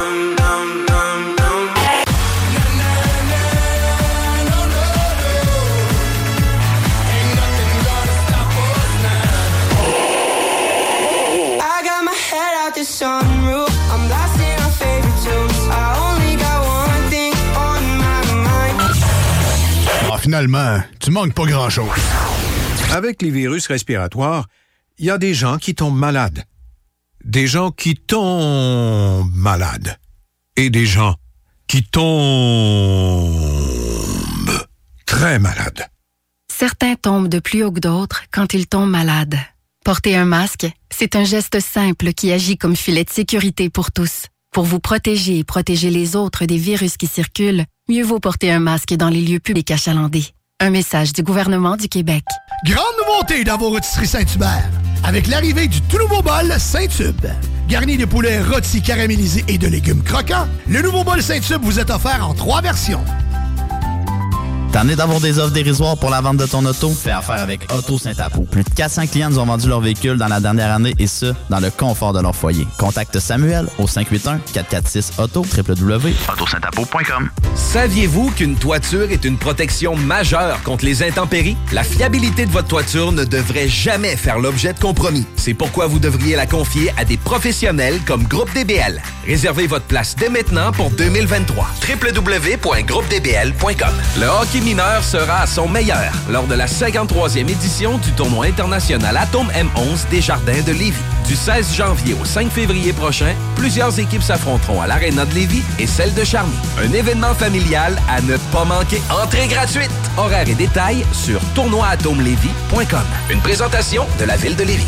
the sunroof. I'm blasting our favorite tunes. I only got one thing on my mind. Ah, finalement, tu manques pas grand-chose. Avec les virus respiratoires, il y a des gens qui tombent malades. Des gens qui tombent malades. Et des gens qui tombent très malades. Certains tombent de plus haut que d'autres quand ils tombent malades. Porter un masque, c'est un geste simple qui agit comme filet de sécurité pour tous. Pour vous protéger et protéger les autres des virus qui circulent, mieux vaut porter un masque dans les lieux publics achalandés. Un message du gouvernement du Québec. Grande nouveauté dans vos rôtisseries Saint-Hubert. Avec l'arrivée du tout nouveau bol Saint-Tube. Garni de poulet rôti caramélisé et de légumes croquants, le nouveau bol Saint-Tube vous est offert en trois versions. T'en es d'avoir des offres dérisoires pour la vente de ton auto? Fais affaire avec Auto Saint-Apo. Plus de 400 clients nous ont vendu leur véhicule dans la dernière année et ce, dans le confort de leur foyer. Contacte Samuel au 581-446-AUTO, www.autosaintapo.com. Saviez-vous qu'une toiture est une protection majeure contre les intempéries? La fiabilité de votre toiture ne devrait jamais faire l'objet de compromis. C'est pourquoi vous devriez la confier à des professionnels comme Groupe DBL. Réservez votre place dès maintenant pour 2023. www.groupedbl.com Le hockey mineur sera à son meilleur lors de la 53e édition du tournoi international Atome M11 des Jardins de Lévis. Du 16 janvier au 5 février prochain, plusieurs équipes s'affronteront à l'Arena de Lévis et celle de Charny. Un événement familial à ne pas manquer. Entrée gratuite. Horaires et détails sur tournoi-atome-lévis.com. Une présentation de la ville de Lévis.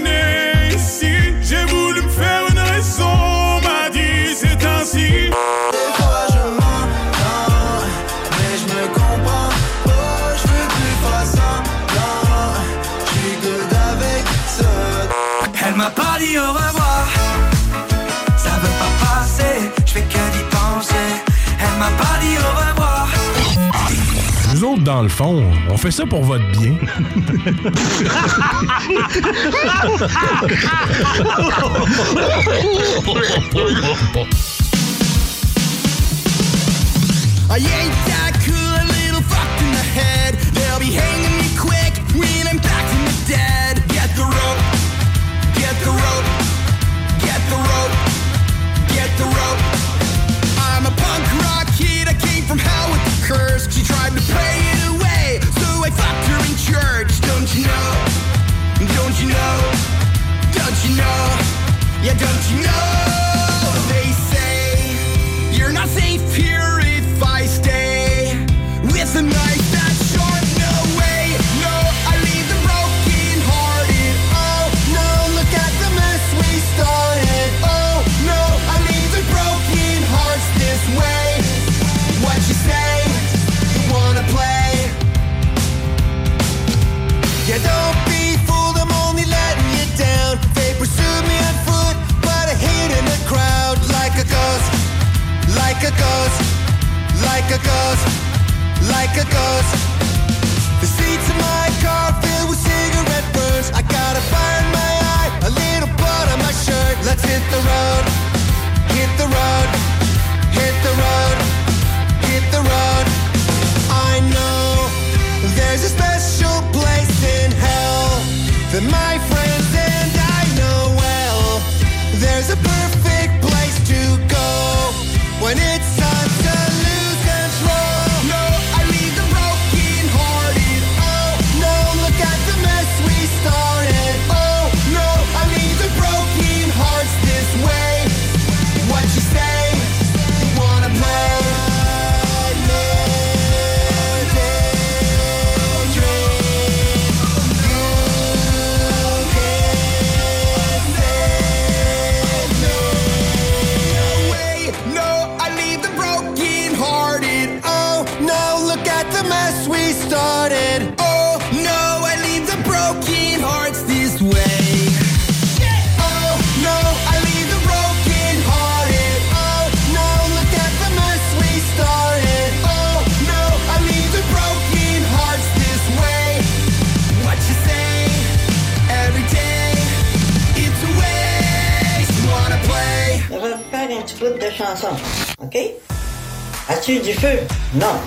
dans le fond, on fait ça pour votre bien. I ain't that cool, a little fucked in the head. They'll be hanging me quick when I'm back from the dead. Get the rope, get the rope, get the rope, get the rope.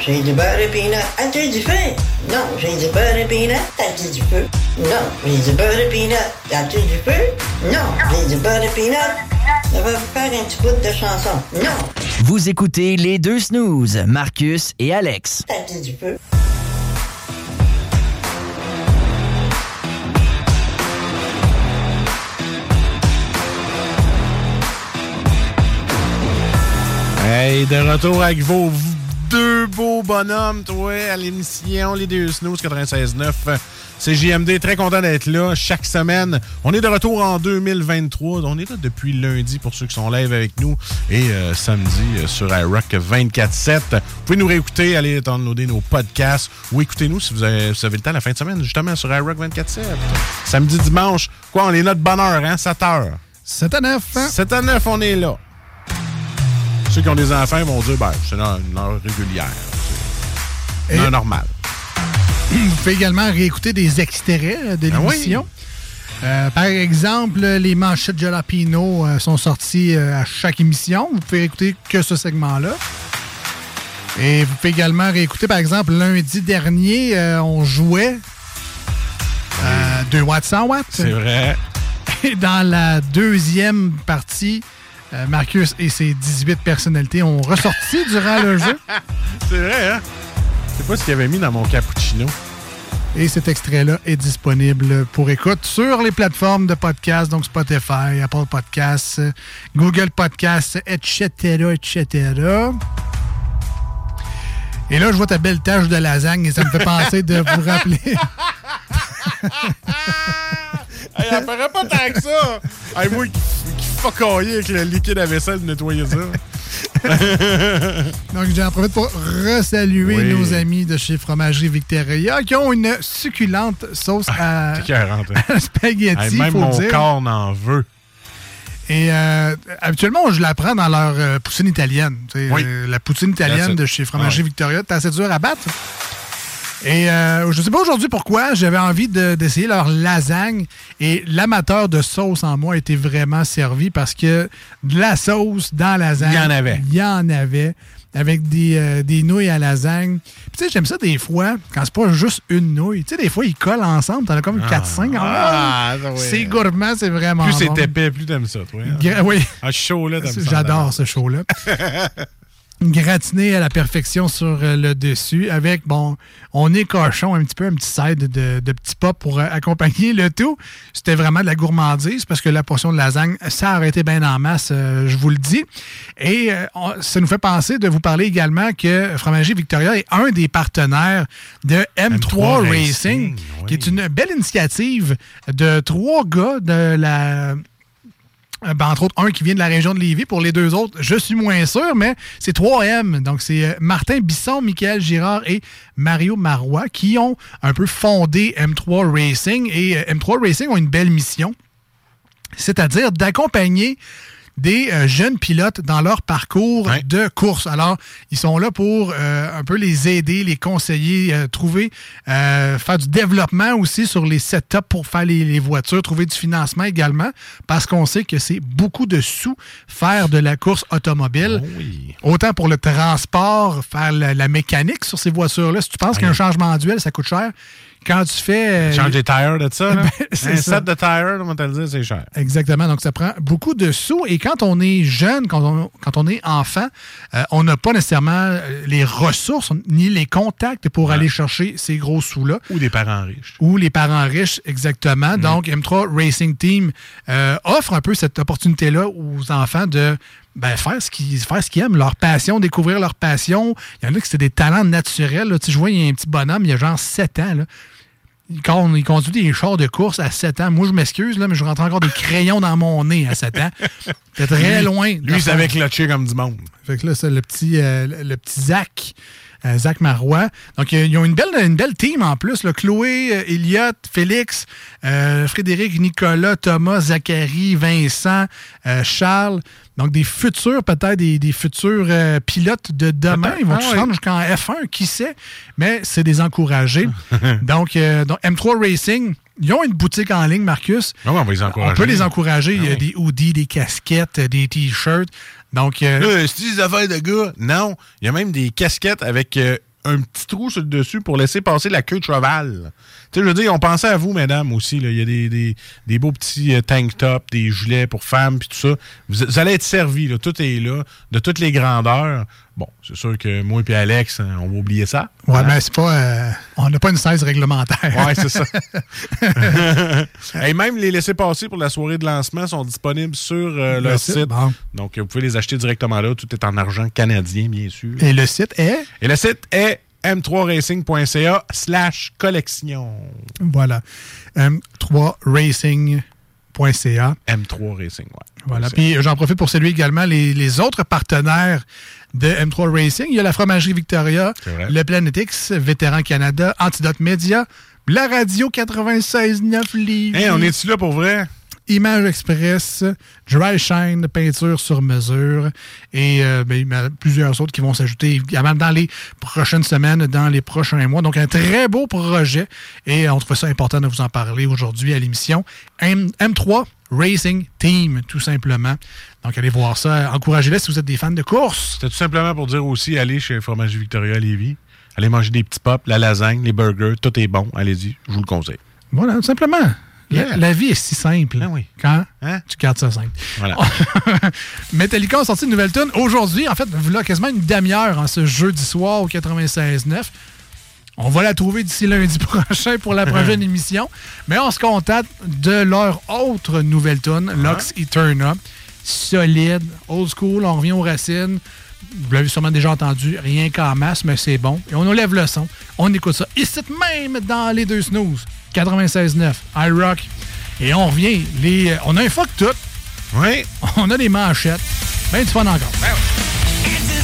J'ai du beurre et peanut. As-tu du feu? Non, j'ai du beurre et peanut. As-tu du feu? Non, j'ai du beurre et peanut. As-tu du feu? Non, j'ai du beurre et peanut. On va faire un petit bout de chanson. Non, Vous écoutez les deux snooze, Marcus et Alex. as-tu du feu? Hey, de retour avec vos deux beaux bonhommes, toi, à l'émission Les Deux Snooze 96.9. C'est JMD, très content d'être là chaque semaine. On est de retour en 2023. On est là depuis lundi pour ceux qui sont live avec nous et euh, samedi euh, sur iRock 24-7. Vous pouvez nous réécouter, aller downloader nos podcasts ou écoutez-nous si vous avez, vous avez le temps la fin de semaine, justement sur iRock 24-7. Samedi, dimanche. Quoi, on est là de bonne heure, hein? 7 heures. 7 à 9. 7 à 9, on est là. Ceux qui ont des enfants vont dire, ben, c'est une heure régulière. Heure normale. Vous pouvez également réécouter des extraits euh, de Ah oui. l'émission. Euh, par exemple, les manchettes Jalapino euh, sont sorties euh, à chaque émission. Vous pouvez écouter que ce segment-là. Et vous pouvez également réécouter, par exemple, lundi dernier, on jouait euh, 2 watts 100 watts. C'est vrai. Et dans la deuxième partie, Marcus et ses 18 personnalités ont ressorti durant le jeu. C'est vrai, hein? Je sais pas ce qu'il avait mis dans mon cappuccino. Et cet extrait-là est disponible pour écoute sur les plateformes de podcast, donc Spotify, Apple Podcasts, Google Podcasts, etc., etc. Et là, je vois ta belle tache de lasagne et ça me fait penser de vous rappeler. Elle paraît pas tant que ça. Hey, moi qui focaillais avec le liquide à vaisselle de nettoyer ça. Donc, j'en profite pour resaluer Oui. nos amis de chez Fromagerie Victoria qui ont une succulente sauce à, écœurant, hein. à spaghetti, Hey, même faut mon dire. corps n'en veut. Et euh, habituellement, je la prends dans leur euh, poutine italienne. Oui. euh, la poutine italienne de chez Fromagerie Ah ouais. Victoria, c'est assez dur à battre? Et euh, je sais pas aujourd'hui pourquoi, j'avais envie de- d'essayer leur lasagne. Et l'amateur de sauce en moi était vraiment servi parce que de la sauce dans la lasagne. Il y en avait. Il y en avait. Avec des, euh, des nouilles à lasagne. Puis tu sais, j'aime ça des fois, quand c'est pas juste une nouille. Tu sais, des fois, ils collent ensemble. T'en as comme Ah. 4-5. Ah, ça, ouais. C'est gourmand, c'est vraiment Plus c'est bon. épais, plus t'aimes ça, toi. hein? Oui. Ah, chaud, là, t'aimes ça. J'adore ce show-là. Gratiné à la perfection sur euh, le dessus avec, bon, on est cochon, un petit peu, un petit side de, de petits pas pour euh, accompagner le tout. C'était vraiment de la gourmandise parce que la portion de lasagne, ça aurait été bien en masse, euh, je vous le dis. Et euh, ça nous fait penser de vous parler également que Fromagerie Victoria est un des partenaires de M3, M3 Racing, Racing, qui est une belle initiative de trois gars de la ben, entre autres, un qui vient de la région de Lévis. Pour les deux autres, je suis moins sûr, mais c'est 3M. Donc, c'est euh, Martin Bisson, Michael Girard et Mario Marois qui ont un peu fondé M3 Racing. Et euh, M3 Racing ont une belle mission, c'est-à-dire d'accompagner des euh, jeunes pilotes dans leur parcours de course. Alors, ils sont là pour euh, un peu les aider, les conseiller, euh, trouver, euh, faire du développement aussi sur les setups pour faire les, les voitures, trouver du financement également, parce qu'on sait que c'est beaucoup de sous faire de la course automobile. Autant pour le transport, faire la, la mécanique sur ces voitures-là. Si tu penses qu'un changement d'huile, ça coûte cher, quand tu fais... euh, Change des tires de ça. là. Ben, c'est un ça. set de tires, on va te le dire, c'est cher. Exactement. Donc, ça prend beaucoup de sous. Et quand on est jeune, quand on, quand on est enfant, euh, on n'a pas nécessairement euh, les ressources ni les contacts pour aller chercher ces gros sous-là. Ou des parents riches. Ou les parents riches, exactement. Donc, M3 Racing Team euh, offre un peu cette opportunité-là aux enfants de ben, faire ce qu'ils faire ce qu'ils aiment, leur passion, découvrir leur passion. Il y en a qui c'est des talents naturels. là. Tu vois, il y a un petit bonhomme, il a genre 7 ans. Là. Il, con- il conduit des chars de course à 7 ans. Moi, je m'excuse, là, mais je rentre encore des crayons dans mon nez à 7 ans. C'était très Lui- loin. Lui, il savait clutcher comme du monde. fait que là, c'est le petit, euh, le petit Zach. Euh, Zach Marois. Donc, ils ont une belle, une belle team en plus. là. Chloé, euh, Elliot, Félix, euh, Frédéric, Nicolas, Thomas, Zachary, Vincent, euh, Charles. Donc, des futurs, peut-être des, des futurs euh, pilotes de demain. Ils vont Ah se ouais. rendre jusqu'en F1, qui sait? Mais c'est des encouragés. donc, euh, donc, M3 Racing, ils ont une boutique en ligne, Marcus. Ah on va les encourager. On peut les encourager. Il y a Ah oui. des hoodies, des casquettes, des t-shirts. Donc, euh, c'est des de gars? Non, il y a même des casquettes avec euh, un petit trou sur le dessus pour laisser passer la queue de cheval. Tu sais, je veux dire, on pensait à vous, mesdames, aussi. là. Il y a des, des, des beaux petits euh, tank tops, des gilets pour femmes, puis tout ça. Vous, vous allez être servis, là. Tout est là, de toutes les grandeurs. Bon, c'est sûr que moi et Alex, hein, on va oublier ça. Ouais, Hein? mais c'est pas. euh, on n'a pas une 16 réglementaire. Ouais, c'est ça. Et même les laissés-passer pour la soirée de lancement sont disponibles sur euh, Le leur site, site. bon. Donc, vous pouvez les acheter directement là. Tout est en argent canadien, bien sûr. Et le site est? Et le site est m3racing.ca slash collection. Voilà. M3racing.ca. M3 Racing, ouais. Voilà. Puis j'en profite pour saluer également les, les autres partenaires de M3 Racing. Il y a la fromagerie Victoria, le Planet X, Vétéran Canada, Antidote Média, la radio 96.9 Livres. Hey, on est-tu là pour vrai? Image Express, Dry Shine, peinture sur mesure et euh, ben, il y en a plusieurs autres qui vont s'ajouter évidemment dans les prochaines semaines, dans les prochains mois. Donc un très beau projet et on trouve ça important de vous en parler aujourd'hui à l'émission. M- M3 Racing Team, tout simplement. Donc allez voir ça, encouragez-les si vous êtes des fans de course. C'était tout simplement pour dire aussi, allez chez Fromagerie Victoria Lévis. Allez manger des petits pops, la lasagne, les burgers, tout est bon. Allez-y, je vous le conseille. Voilà, tout simplement. La, la vie est si simple. Quand tu gardes ça simple. Voilà. Metallica a sorti une nouvelle tune aujourd'hui. En fait, voilà quasiment une demi-heure en ce jeudi soir au 96.9. On va la trouver d'ici lundi prochain pour la prochaine émission. Mais on se contente de leur autre nouvelle tune, Lux Eterna. Solide, old school, on revient aux racines. Vous l'avez sûrement déjà entendu, rien qu'en masse, mais c'est bon. Et on enlève le son. On écoute ça. Ici même dans les deux snooze. 96.9, iRock. Et on revient. Les, euh, on a un fuck tout. Oui. On a des manchettes. Ben du fun encore. Yeah.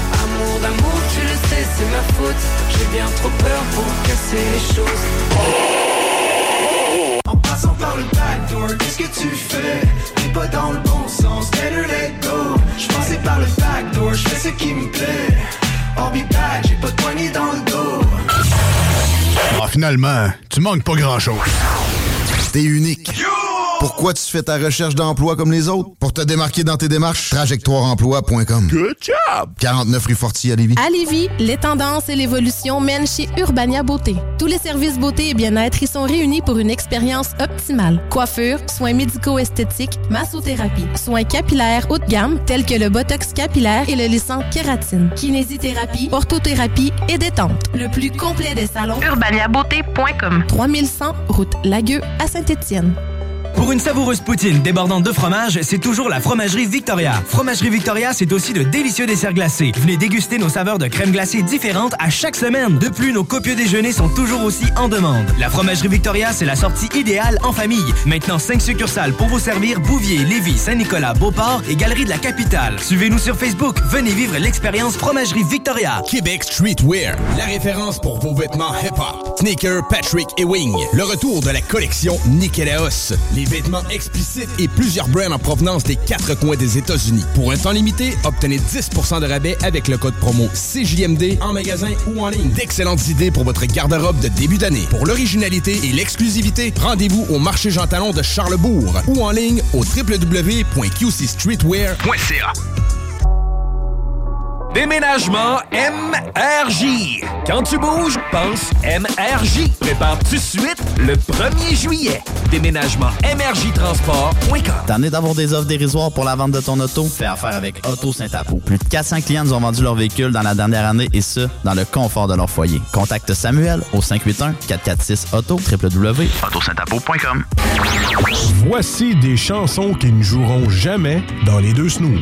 Amour d'amour, tu le sais, c'est ma faute. J'ai bien trop peur pour casser les choses. En passant par le backdoor, qu'est-ce que tu fais? T'es pas dans le bon sens, better let go. J'passais par le backdoor, j'fais ce qui me plaît. Be back, j'ai pas de poignée dans le dos. Ah, finalement, tu manques pas grand-chose. T'es unique. Pourquoi tu fais ta recherche d'emploi comme les autres? Pour te démarquer dans tes démarches, trajectoireemploi.com. Good job! 49 rue Fortier à Lévis. À Lévis, les tendances et l'évolution mènent chez Urbania Beauté. Tous les services beauté et bien-être y sont réunis pour une expérience optimale. Coiffure, soins médico-esthétiques, massothérapie, soins capillaires haut de gamme tels que le botox capillaire et le lissant kératine, kinésithérapie, orthothérapie et détente. Le plus complet des salons. urbaniabeauté.com 3100 route Lagueux à Saint-Étienne. Pour une savoureuse poutine débordante de fromage, c'est toujours la Fromagerie Victoria. Fromagerie Victoria, c'est aussi de délicieux desserts glacés. Venez déguster nos saveurs de crème glacée différentes à chaque semaine. De plus, nos copieux déjeuners sont toujours aussi en demande. La Fromagerie Victoria, c'est la sortie idéale en famille. Maintenant, 5 succursales pour vous servir Bouvier, Lévis, Saint-Nicolas, Beauport et Galerie de la Capitale. Suivez-nous sur Facebook. Venez vivre l'expérience Fromagerie Victoria. Québec Streetwear, la référence pour vos vêtements hip-hop. Sneaker, Patrick et Wing. Le retour de la collection Nikélaos. Vêtements explicites et plusieurs brands en provenance des quatre coins des États-Unis. Pour un temps limité, obtenez 10% de rabais avec le code promo CJMD en magasin ou en ligne. D'excellentes idées pour votre garde-robe de début d'année. Pour l'originalité et l'exclusivité, rendez-vous au marché Jean Talon de Charlebourg ou en ligne au www.qcstreetwear.ca. Déménagement MRJ. Quand tu bouges, pense MRJ. Prépare tout de suite le 1er juillet. Déménagement MRJ Transport.com. T'en es d'avoir des offres dérisoires pour la vente de ton auto? Fais affaire avec Auto Saint-Apo. Plus de 400 clients nous ont vendu leur véhicule dans la dernière année et ce, dans le confort de leur foyer. Contacte Samuel au 581-446-AUTO, www.autosaintapo.com. Voici des chansons qui ne joueront jamais dans les deux snooze.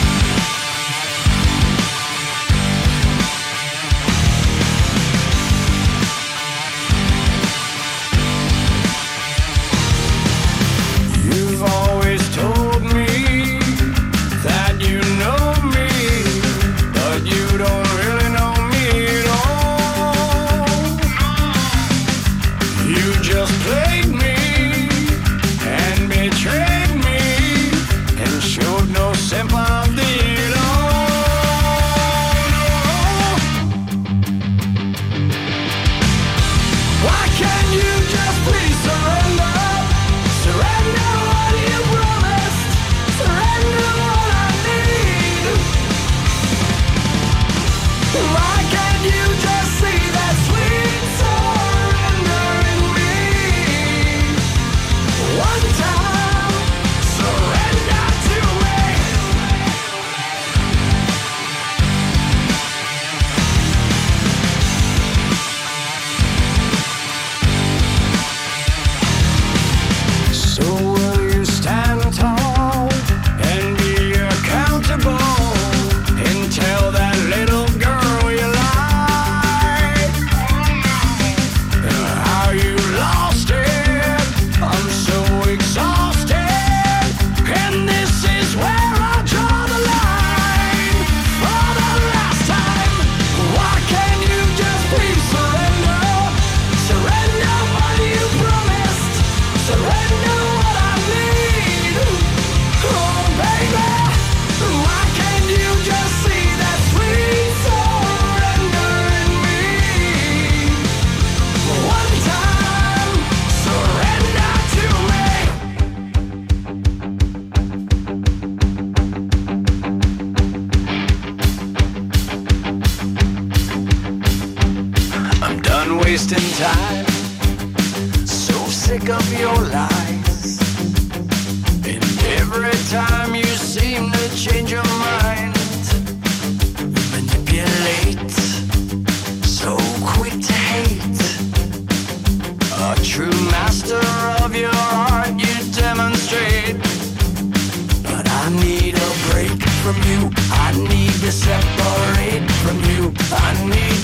I need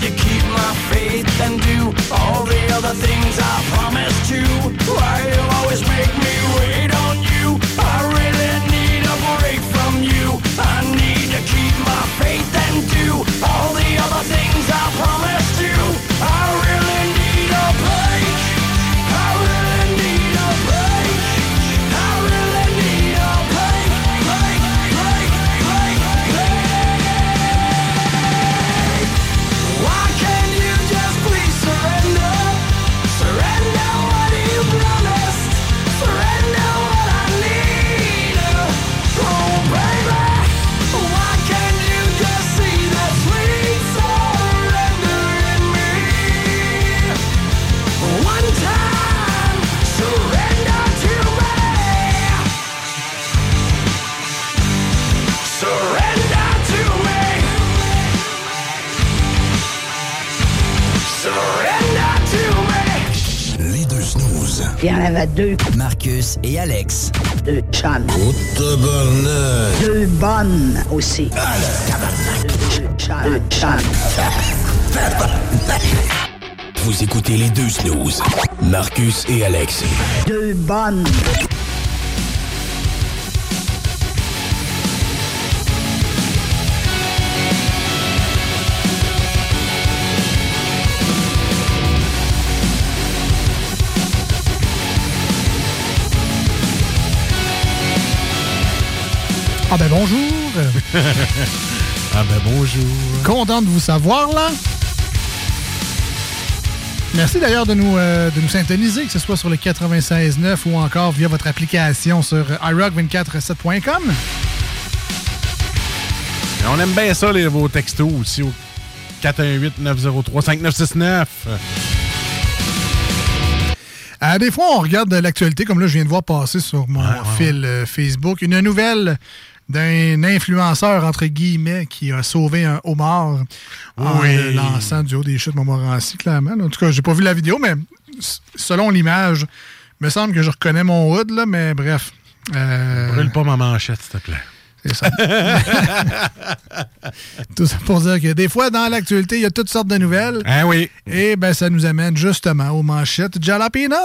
deux. Marcus et Alex. Deux chums. Oh, tabarnak. Deux bonnes aussi. Deux chums. Deux. Vous écoutez les deux snooze. Marcus et Alex. Deux bonnes. Ah ben bonjour! ah ben bonjour! Content de vous savoir là! Merci d'ailleurs de nous, euh, de nous syntoniser, que ce soit sur le 96.9 ou encore via votre application sur iRock247.com. Ben, on aime bien ça, les, vos textos aussi au 418-903-5969. Euh, des fois, on regarde l'actualité, comme là, je viens de voir passer sur mon fil euh, Facebook, une nouvelle d'un influenceur, entre guillemets, qui a sauvé un homard en Oui. le lançant du haut des chutes Montmorency, clairement. En tout cas, j'ai pas vu la vidéo, mais selon l'image, il me semble que je reconnais mon hood, là, mais bref. Euh, Brûle pas ma manchette, s'il te plaît. C'est ça. Tout ça pour dire que des fois, dans l'actualité, il y a toutes sortes de nouvelles. Ah oui. Et ben, ça nous amène justement aux manchettes Jalapino.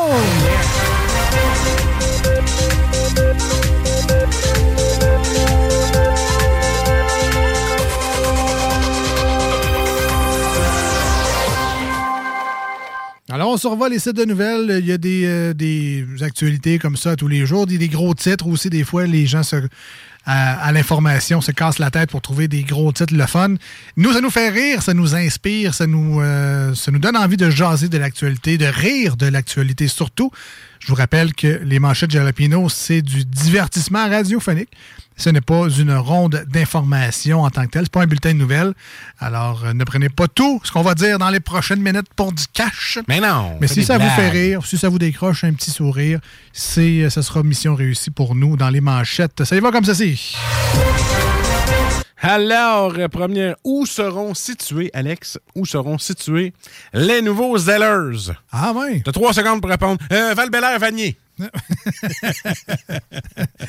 Alors, on survole les sites de nouvelles. Il y a des, euh, des actualités comme ça tous les jours, des, des gros titres aussi. Des fois, les gens se, à, l'information se cassent la tête pour trouver des gros titres le fun. Nous, ça nous fait rire, ça nous inspire, ça nous, euh, ça nous donne envie de jaser de l'actualité, de rire de l'actualité surtout. Je vous rappelle que les manchettes Jalapino, c'est du divertissement radiophonique. Ce n'est pas une ronde d'information en tant que telle. C'est pas un bulletin de nouvelles. Alors, euh, ne prenez pas tout ce qu'on va dire dans les prochaines minutes pour du cash. Mais non. Mais si ça vous fait rire, si ça vous décroche un petit sourire, c'est, euh, ça sera mission réussie pour nous dans les manchettes. Ça y va comme ceci. Alors, euh, première, où seront situés, Alex, où seront situés les nouveaux Zellers? Ah ouais. T'as trois secondes pour répondre. Euh, val vanier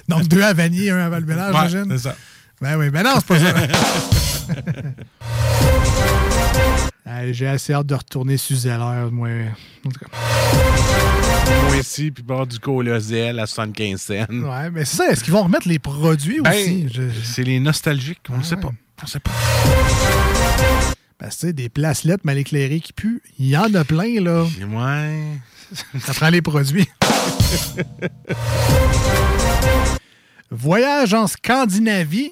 Donc, deux à Vanier, un à val Ouais, j'imagine? c'est ça. Ben oui, ben non, c'est pas ça. J'ai assez hâte de retourner sur Zeller, moi. En tout cas. Moi ici, puis bord du Colosel à 75 cents. Ouais, mais c'est ça. Est-ce qu'ils vont remettre les produits Ben, aussi? Je- C'est les nostalgiques, on ne sait pas. On sait pas. Parce que, tu sais, des placelettes mal éclairées qui puent, il y en a plein, là. Ouais. Ça prend les produits. Voyage en Scandinavie,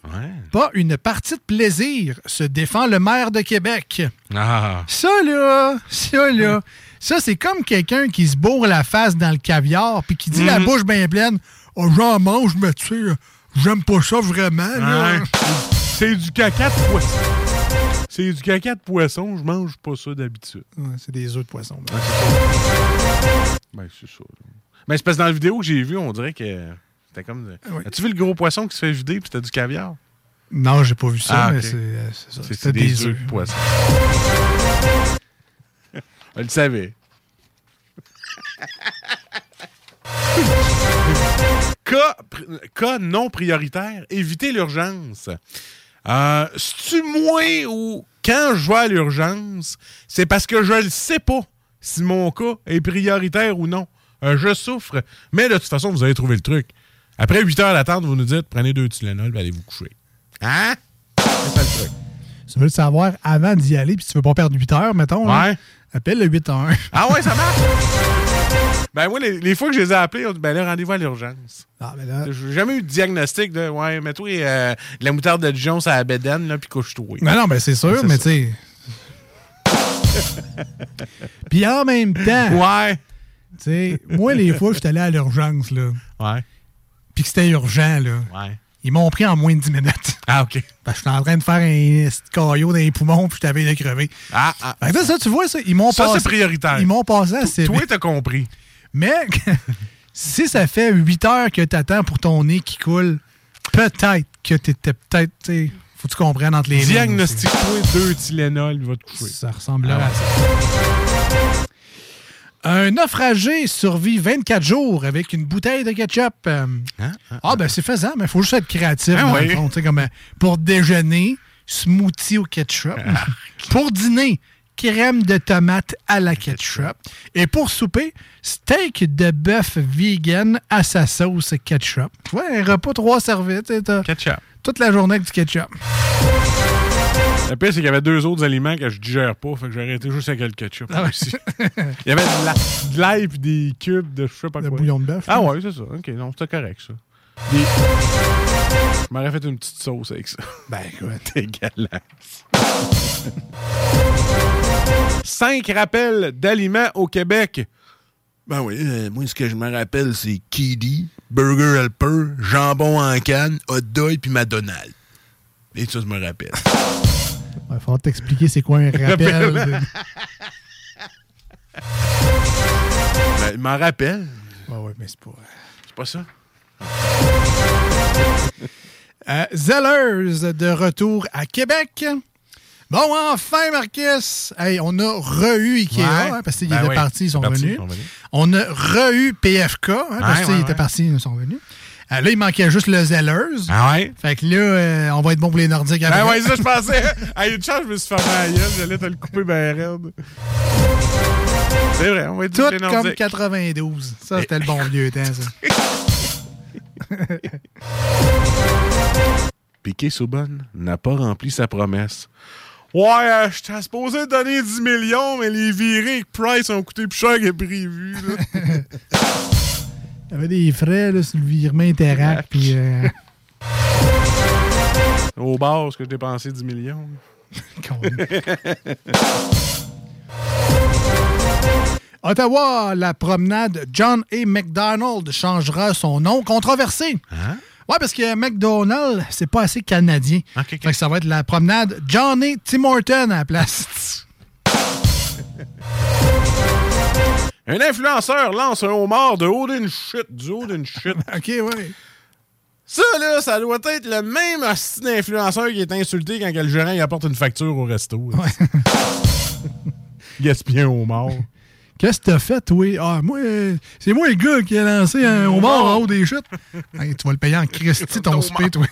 pas une partie de plaisir, se défend le maire de Québec. Ah. Ça, là, ça, là, ça, c'est comme quelqu'un qui se bourre la face dans le caviar puis qui dit la Mhm. bouche bien pleine Oh, j'en mange, mais tu sais, j'aime pas ça vraiment. C'est du caca de poisson. C'est du caca de poisson, je mange pas ça d'habitude. Ouais, c'est des œufs de poisson. ben. Ben, c'est ça. là. Mais c'est parce que dans la vidéo que j'ai vue, on dirait que c'était comme. As-tu vu le gros poisson qui se fait vider puis c'était du caviar? Non, j'ai pas vu ça, Ah, mais c'est euh, c'est ça. C'était des, œufs de poisson. On le savait. cas, non prioritaire, éviter l'urgence. Euh, C'est-tu moi ou quand je vais à l'urgence, c'est parce que je ne sais pas si mon cas est prioritaire ou non. Euh, je souffre. Mais de toute façon, vous avez trouvé le truc. Après 8 heures d'attente, vous nous dites prenez deux Tylenol et allez vous coucher. Hein? C'est ça le truc. Tu veux le savoir avant d'y aller, puis tu veux pas perdre 8 heures, mettons. là, Ouais. Appelle le 8 1. Ah ouais, ça marche? ben moi, les, les fois que je les ai appelés, on dit ben là, rendez-vous à l'urgence. Ah, ben là. J'ai jamais eu de diagnostic de ouais, mets-toi euh, de la moutarde de Dijon à la bédaine, là, puis couche-toi. Mais non, ben c'est sûr, mais tu sais. Puis en même temps. Ouais. Tu sais, moi, les fois, je suis allé à l'urgence, là. Ouais. Puis que c'était urgent, là. Ouais. Ils m'ont pris en moins de 10 minutes. Ah, OK. Parce que j'étais en train de faire un caillot dans les poumons, puis je t'avais de crever. Ah, ah. Fait que ça, ça, tu vois, ça, ils m'ont Ça, passé. c'est prioritaire. Ils m'ont passé assez Toi, t'as compris. Mais si ça fait 8 heures que t'attends pour ton nez qui coule, peut-être que t'étais peut-être, tu sais, faut que tu comprennes entre les lignes. Diagnostique-toi deux Tylenol, il va te coucher. Ça ressemble Ah à ouais. ça. Un naufragé survit 24 jours avec une bouteille de ketchup. Euh, ah, ben c'est faisant, mais il faut juste être créatif. Ah oui. fond, comme, euh, pour déjeuner, smoothie au ketchup. Ah. pour dîner, crème de tomate à la ketchup. Et pour souper, steak de bœuf vegan à sa sauce ketchup. Tu vois, un repas trois t'as Ketchup. Toute la journée avec du ketchup. Le pire, c'est qu'il y avait deux autres aliments que je digère pas, fait que j'ai arrêté juste avec le ketchup. Ah ouais. aussi. Il y avait de la- de l'ail et des cubes de je sais pas Le quoi. bouillon de bœuf. Ah ouais, c'est ça. OK, non, c'était correct, ça. Des- Je m'aurais fait une petite sauce avec ça. Ben, écoute. Dégueulasse. Cinq rappels d'aliments au Québec. Ben oui, euh, moi, ce que je me rappelle, c'est Kiddy, Burger Helper, jambon en canne, hot dog puis McDonald's. Et ça, je me rappelle. Il va falloir t'expliquer c'est quoi un rappel. de- Ben, il m'en rappelle. Ouais, ouais, mais c'est pas. C'est pas ça? Euh, Zellers de retour à Québec. Bon, enfin, Marcus! Hey, on a re-eu Ikea, Ouais. hein, parce qu'ils Ben étaient oui, partis, ils sont venus. ils sont venus. On a re-eu PFK, hein, parce qu'ils ouais, étaient partis, ils sont venus. Euh, là, il manquait juste le Zellers. Ah ouais? Fait que là, euh, on va être bon pour les Nordiques après. Ah ouais, ça, je pensais. À une chance, je me suis fermé à la gueule. J'allais te le couper ben raide. C'est vrai, on va être Tout les comme Nordiques. 92. Ça, c'était le bon vieux temps, ça. Piqué Souban n'a pas rempli sa promesse. Ouais, euh, j'étais supposé donner 10 millions, mais les virées avec Price ont coûté plus cher que prévu. Il y avait des frais là, sur le virement Interact. Puis, euh, Au bar, parce que j'ai dépensé 10 millions. Ottawa, la promenade John A. McDonald changera son nom controversé. Hein? Ouais, parce que McDonald, c'est pas assez canadien. Fait que ça va être la promenade John A. Tim Horton à la place. Un influenceur lance un homard de haut d'une chute, du haut d'une chute. OK, ouais. Ça, là, ça doit être le même hostie d'influenceur qui est insulté quand le gérant il apporte une facture au resto. Un homard. Qu'est-ce que t'as fait, toi? Ah, moi, euh, c'est moi le gars qui a lancé un homard en haut des chutes. Hey, tu vas le payer en Christy, ton spé, toi.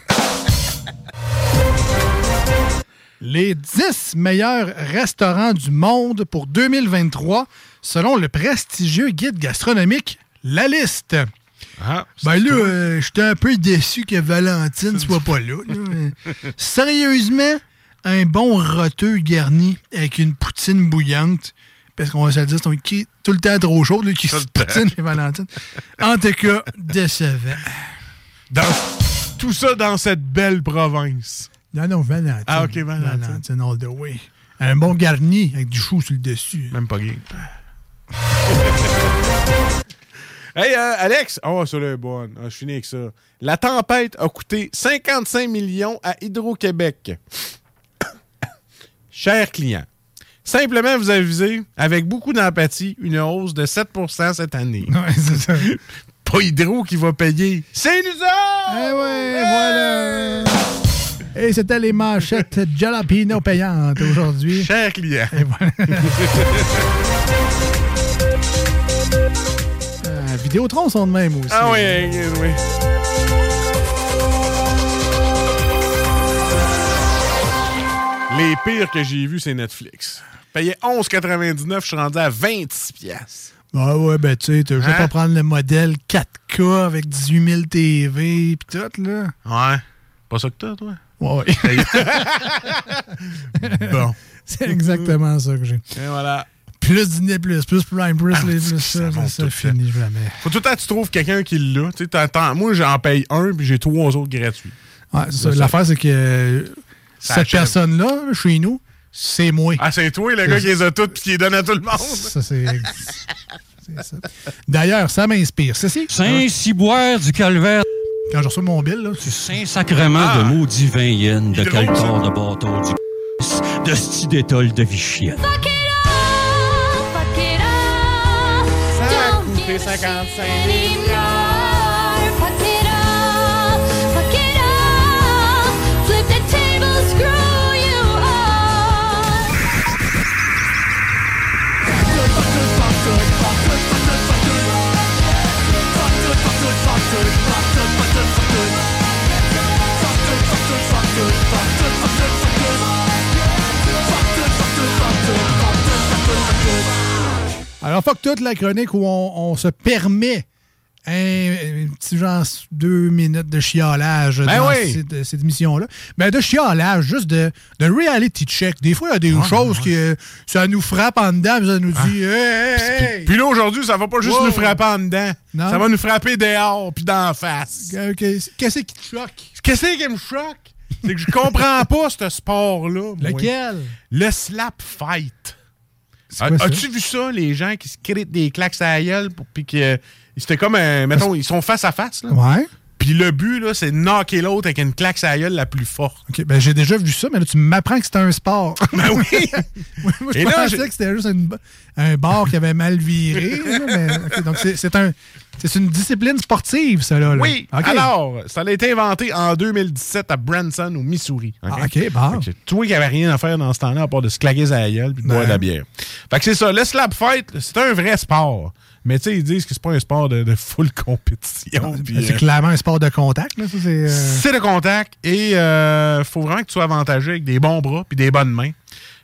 Les 10 meilleurs restaurants du monde pour 2023, selon le prestigieux guide gastronomique La Liste. Ah, ben là, euh, j'étais un peu déçu que Valentine soit pas là. là. Sérieusement, un bon roteux garni avec une poutine bouillante, parce qu'on va se le dire, c'est tout le temps trop chaud, qui se poutine chez Valentine. En tout cas, décevant. Dans, tout ça dans cette belle province. Non, non, Valentine. Ah, ok, Valentine. Valentine all the way. Un bon garni avec du chou sur le dessus. Même pas gay. Hey, euh, Alex! Oh, ça là est bonne. Ah, je finis avec ça. La tempête a coûté 55 millions à Hydro-Québec. Chers clients, simplement vous aviser, avec beaucoup d'empathie, une hausse de 7% cette année. Ouais, c'est ça. Pas Hydro qui va payer. C'est nous autres! Eh ouais, voilà! Et c'était les manchettes Jalapino payantes aujourd'hui. Chers clients. Et voilà. Vidéotron sont de même aussi. Ah oui, oui, oui. Les pires que j'ai vus, c'est Netflix. Payais 11,99, je suis rendu à 26 pièces. Ah ouais, ben tu sais, t'as juste Hein? pas prendre le modèle 4K avec 18 000 TV pis tout, là. Ouais. Pas ça que t'as, toi? Ouais. bon. C'est exactement ça que j'ai. Et voilà. Plus Disney+, plus Prime, plus, Ah, les, plus ça, ça ça, finit jamais. Faut tout le temps que tu trouves quelqu'un qui l'a. Tu sais, t'attends- Moi, j'en paye un, puis j'ai trois autres gratuits. Ouais, c'est ça. Là, L'affaire, c'est que Ça cette personne-là, chez nous, c'est moi. Ah, c'est toi, le gars qui les a toutes puis qui les donne à tout le monde. Ça, c'est. c'est ça. D'ailleurs, ça m'inspire. C'est si. Saint-Ciboire du Calvaire. Quand je reçois mon bill, là. C'est Saint-Sacrement Ah. de maudit vin yen, de C'est drôle, caltor de bâton, du de sti d'étole de Vichienne. plus 55 milliards. Fuck it all, fuck it all. Flip the table, screw you all. Fuck fuck fuck it. fuck it. fuck it. fuck it. Fuck it. fuck it. fuck it. fuck it. fuck it. fuck it. Fuck it. fuck it. fuck it. fuck it. fuck it. fuck. Fuck fuck fuck. Alors, fuck toute la chronique où on, on se permet un, un petit genre deux minutes de chiolage Ben dans oui. cette, cette émission-là. Ben, de chiolage, juste de, de reality check. Des fois, il y a des choses qui euh, ça nous frappe en dedans, puis ça nous dit Hey, hey! Puis là, aujourd'hui, ça va pas juste Wow. nous frapper en dedans. Non. Ça va nous frapper dehors puis d'en face. Qu'est-ce qui te choque? Qu'est-ce qui me choque? C'est que je comprends pas ce sport-là. moi. Lequel? Le slap fight. C'est quoi A- ça? As-tu vu ça, les gens qui se créent des claques à la gueule pour- puis que c'était comme un. Mettons, ils sont face à face, là? Ouais. Puis le but, là, c'est de knocker l'autre avec une claque à la gueule la plus forte. OK, ben j'ai déjà vu ça, mais là, tu m'apprends que c'était un sport. Ben oui! moi, moi, je Et pensais que c'était juste une- un bar qui avait mal viré. là, mais, OK, donc, c'est c'est un, c'est une discipline sportive, ça, là. Oui, alors, ça a été inventé en 2017 à Branson, au Missouri. OK, Ah, OK, bon. Fait que c'est toi qui n'avais rien à faire dans ce temps-là à part de se claquer à la gueule puis de boire de la bière. Fait que c'est ça, le slap fight, c'est un vrai sport. Mais tu sais, ils disent que c'est pas un sport de, de full compétition. C'est euh, clairement un sport de contact. C'est, euh, le contact et euh, faut vraiment que tu sois avantagé avec des bons bras puis des bonnes mains.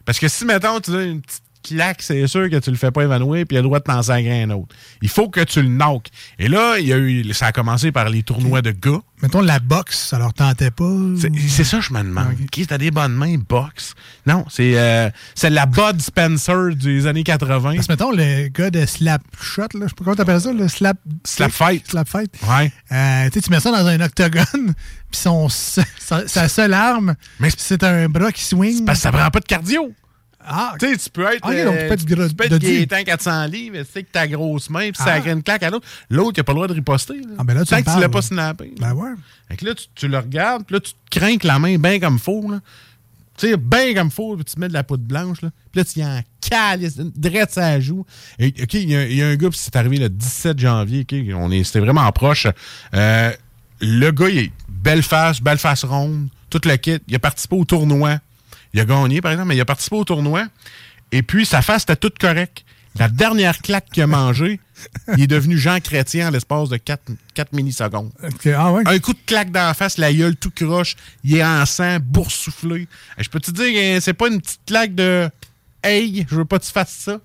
Parce que si, mettons, tu donnes une petite claque, c'est sûr que tu le fais pas évanouir puis il a le droit de t'en sagrer un autre. Il faut que tu le knockes. Et là, il y a eu, ça a commencé par les tournois de gars. Mettons, la boxe, ça leur tentait pas. C'est ça, je me demande. Qui t'as des bonnes mains, boxe? Non, c'est euh, c'est la Bud Spencer des années 80. Parce que, mettons, le gars de slap shot, là, je sais pas comment t'appelles ça, le slap... Slap fight. Slap fight. Ouais. Euh, tu mets ça dans un octogone, puis son, sa, sa seule arme, c'est un bras qui swing. Parce que ça prend pas de cardio. Ah, Tu sais, tu peux être, Ok, donc tu peux être tu gros- tu peux être dodu. Gaétan 400 livres, tu sais que ta grosse main, puis ça Ah. crée une claque à l'autre. L'autre, il a pas le droit de riposter. Là. Ah, ben là, tu Tant que tu l'as pas snappé. Ben ouais. Fait que là, tu, tu le regardes, puis là, tu te crains que la main bien comme faux. Là. Tu sais, bien comme faux, puis tu mets de la poudre blanche. Là. Puis là, tu y en cales, drette ça joue. Et, OK, il y, a- il y a un gars, puis c'est arrivé le 17 janvier, OK, on est, c'était vraiment proche. Euh, le gars, il est belle face, belle face ronde, tout le kit. Il a participé au tournoi. Il a gagné, par exemple, mais il a participé au tournoi. Et puis, sa face était toute correcte. La dernière claque qu'il a mangée, il est devenu Jean Chrétien en l'espace de 4, millisecondes. Ok, ah ouais. Un coup de claque dans la face, la gueule tout croche, il est en sang, boursouflé. Je peux te dire que c'est pas une petite claque de Hey, je veux pas que tu fasses ça.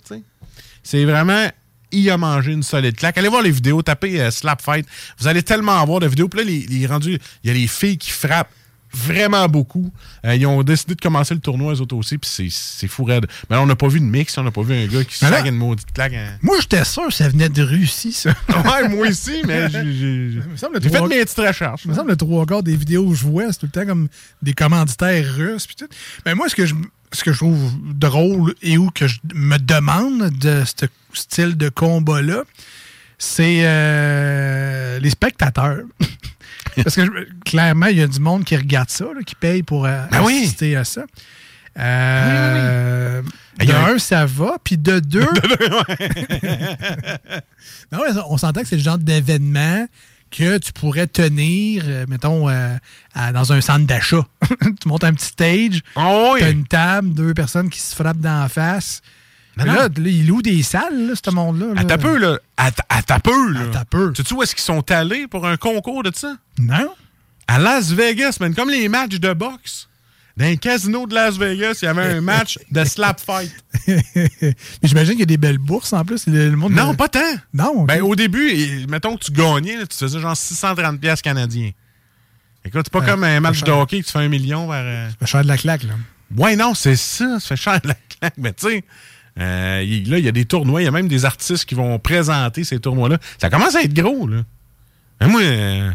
C'est vraiment il a mangé une solide claque. Allez voir les vidéos, tapez euh, Slap Fight. Vous allez tellement avoir de vidéos. Puis là, les, les rendus, il y a les filles qui frappent vraiment beaucoup. Euh, ils ont décidé de commencer le tournoi, eux autres aussi, puis c'est- fou raide. Mais là, on n'a pas vu de mix, on n'a pas vu un gars qui sac une maudite claque. hein. Moi, j'étais sûr que ça venait de Russie, ça. Ouais, moi aussi, mais j'ai- fait trois- mes petites recherches. Il me semble le trois quarts des vidéos que je vois, c'est tout le temps comme des commanditaires russes. Puis tout. Mais moi, ce que, je, ce que je trouve drôle et où que je me demande de ce style de combat-là, c'est euh, les spectateurs. Parce que je- clairement, il y a du monde qui regarde ça, là, qui paye pour euh, Ben oui. assister à ça. Euh, De un- ça va, puis de deux. non, on s'entend que c'est le genre d'événement que tu pourrais tenir, euh, mettons, euh, à- dans un centre d'achat. tu montes un petit stage, Ah une table, deux personnes qui se frappent dans la face. Mais là, non. là, il loue des salles, là, ce monde-là. là. À ta peu, là. À ta- À ta peu, là. À ta peu. Sais-tu où est-ce qu'ils sont allés pour un concours de ça? Non. À Las Vegas, man. Comme les matchs de boxe. Dans un casino de Las Vegas, il y avait un match de slap fight. Mais J'imagine qu'il y a des belles bourses en plus. Le, monde Non, pas tant. Non. Ben, au début, et- mettons que tu gagnais, là, tu faisais genre 630$ piastres canadiens. Écoute, c'est pas Ouais, comme un match de hockey que tu fais un million vers. euh, Ça fait cher de la claque, là. Ouais, non, c'est ça. Ça fait cher la claque. Mais tu sais, euh, là, il y a des tournois. Il y a même des artistes qui vont présenter ces tournois-là. Ça commence à être gros, là. Mais moi, euh,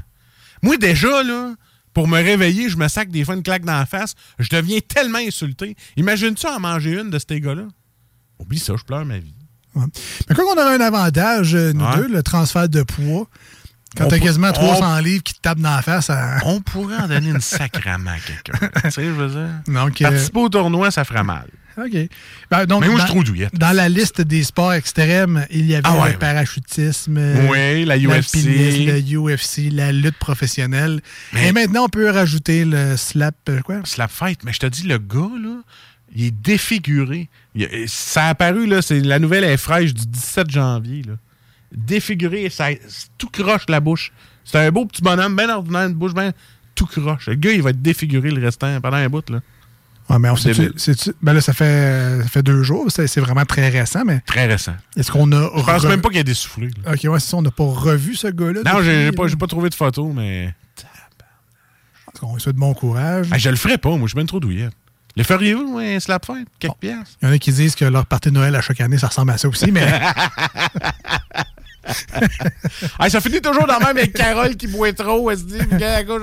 moi, déjà, là, pour me réveiller, je me sac des fois une claque dans la face. Je deviens tellement insulté. Imagine-tu en manger une de ces gars-là? Oublie ça, je pleure ma vie. Ouais. Mais quand on a un avantage, euh, nous Ouais. deux, le transfert de poids, quand t'as quasiment on- 300 livres qui te tapent dans la face, à... On pourrait en donner une sacrament à quelqu'un. tu sais, je veux dire. Donc, euh, Participer au tournoi, ça ferait mal. OK. Ben, donc, Mais moi, je dans- trouve douillette. Dans la liste des sports extrêmes, il y avait Ah ouais, le parachutisme, Oui, la UFC. le UFC, la lutte professionnelle. Mais- Et maintenant, on peut rajouter le slap, euh, quoi? Slap fight. Mais je te dis, le gars, là, il est défiguré. Il- ça a apparu, là, c'est la nouvelle est fraîche du 17 janvier, là. Défiguré, ça, tout croche la bouche. C'est un beau petit bonhomme, bien ordinaire, une bouche bien tout croche. Le gars, il va être défiguré le restant pendant un bout, là. Ouais, mais on sait ben là, ça fait, ça fait deux jours, c'est vraiment très récent, mais Très récent. est-ce qu'on a. Je pense re- même pas qu'il a des soufflés. là. Ok, ouais, c'est ça, on n'a pas revu ce gars-là. Non, j'ai pas, pas trouvé de photo, mais. On lui souhaite bon courage. Ah, je le ferais pas, moi, je suis bien trop douillet. Le feriez-vous, moi, un slap fight? Quelques pièces? Il y en a qui disent que leur partie de Noël à chaque année, ça ressemble à ça aussi, mais. Ah, ça finit toujours dans le même avec Carole qui boit trop, elle se dit, à cause,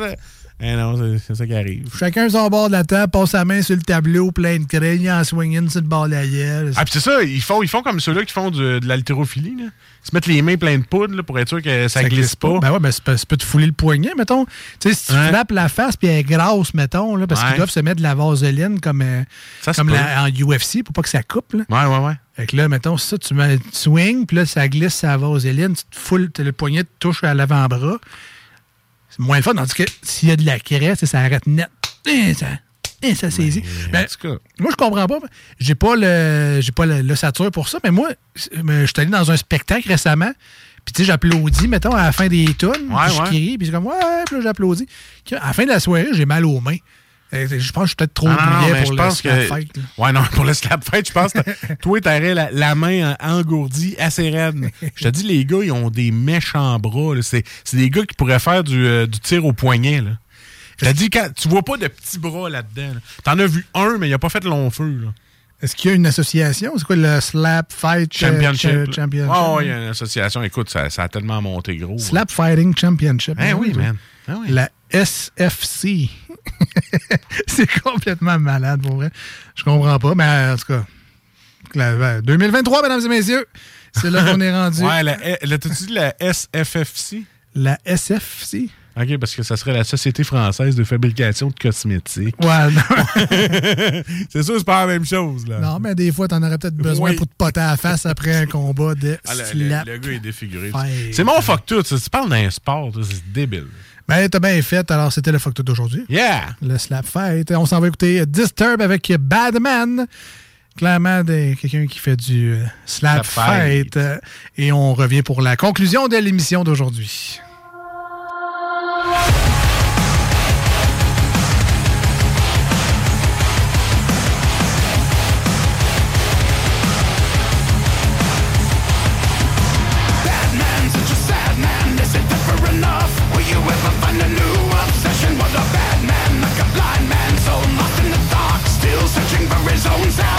Eh non, c'est- ça qui arrive. Chacun sur le bord de la table, passe sa main sur le tableau, plein de crayon, en swinging sur le bord de la gueule. Ah, puis c'est ça, ils font, ils font comme ceux-là qui font du- de l'haltérophilie. là. Ils se mettent les mains pleines de poudre là, pour être sûr que ça, glisse pas. Ben ouais, ben ça peut, ça te fouler le poignet, mettons. Tu sais, si tu Ouais. frappes la face puis elle est grasse, mettons, là, parce Ouais. qu'ils doivent se mettre de la vaseline comme, euh, Ça comme la- en UFC pour pas que ça coupe. Là. Ouais, ouais, ouais. Fait que là, mettons, ça, tu mets, swing, puis là, ça glisse sa vaseline, tu te foules, t'as le poignet te touche à l'avant-bras. C'est moins le fun, tandis que s'il y a de la craie, sais, ça arrête net. Hein, ça, hein, ça saisit. Ben, moi, je comprends pas. J'ai pas le j'ai pas l'ossature pour ça, mais moi, je suis allé dans un spectacle récemment, puis tu sais, j'applaudis, mettons, à la fin des tunes, Ouais, puis je crie, puis c'est comme, ouais, puis là, j'applaudis. À la fin de la soirée, j'ai mal aux mains. Euh, Je pense que je suis peut-être trop Ah, non, non, pour je le pense slap que. fight, là. Ouais, non, pour le slap fight, je pense que toi, t'aurais la, la main en- engourdie assez raide. Je te dis, les gars, ils ont des méchants bras. C'est des gars qui pourraient faire du, euh, du tir au poignet. Là. Je te dis, quand, tu vois pas de petits bras là-dedans. là. T'en as vu un, mais il a pas fait long feu. Là. Est-ce qu'il y a une association? C'est quoi le Slap Fight euh, Championship. Championship? Ouais, il y a une association. Écoute, ça, ça a tellement monté gros. Slap Fighting Championship. Eh oui, man. Ah oui. La SFC. c'est complètement malade, pour vrai. Je comprends pas, mais en tout cas, la- la- 2023, mesdames et messieurs, c'est là qu'on est rendu. Ouais, la, la, t'as-tu dit la SFFC? La SFC? OK, parce que ça serait la Société française de fabrication de cosmétiques. Ouais, non. c'est sûr, c'est pas la même chose, là. Non, mais des fois, t'en aurais peut-être besoin Oui. pour te poter à la face après un combat de Ah, le, le- gars est défiguré. C'est mon fuck tout. ça. Tu parles d'un sport, c'est débile. Ben, t'as bien fait. Alors, c'était le fuck tout d'aujourd'hui. Yeah! Le slap fight. On s'en va écouter Disturb avec Badman. Clairement, quelqu'un qui fait du euh, slap, Slap fight. fight. Et on revient pour la conclusion de l'émission d'aujourd'hui. always out.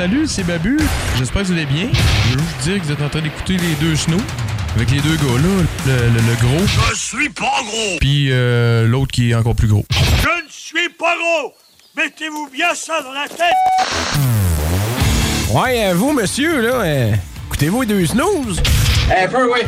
Salut, c'est Babu. J'espère que vous allez bien. Je veux juste dire que vous êtes en train d'écouter les deux snows. Avec les deux gars là, le, le- le gros, Je suis pas gros. puis euh, l'autre qui est encore plus gros. Je ne suis pas gros. Mettez-vous bien ça dans la tête. Ouais, euh, vous, monsieur, là, euh, écoutez-vous les deux snooze? Un peu, oui.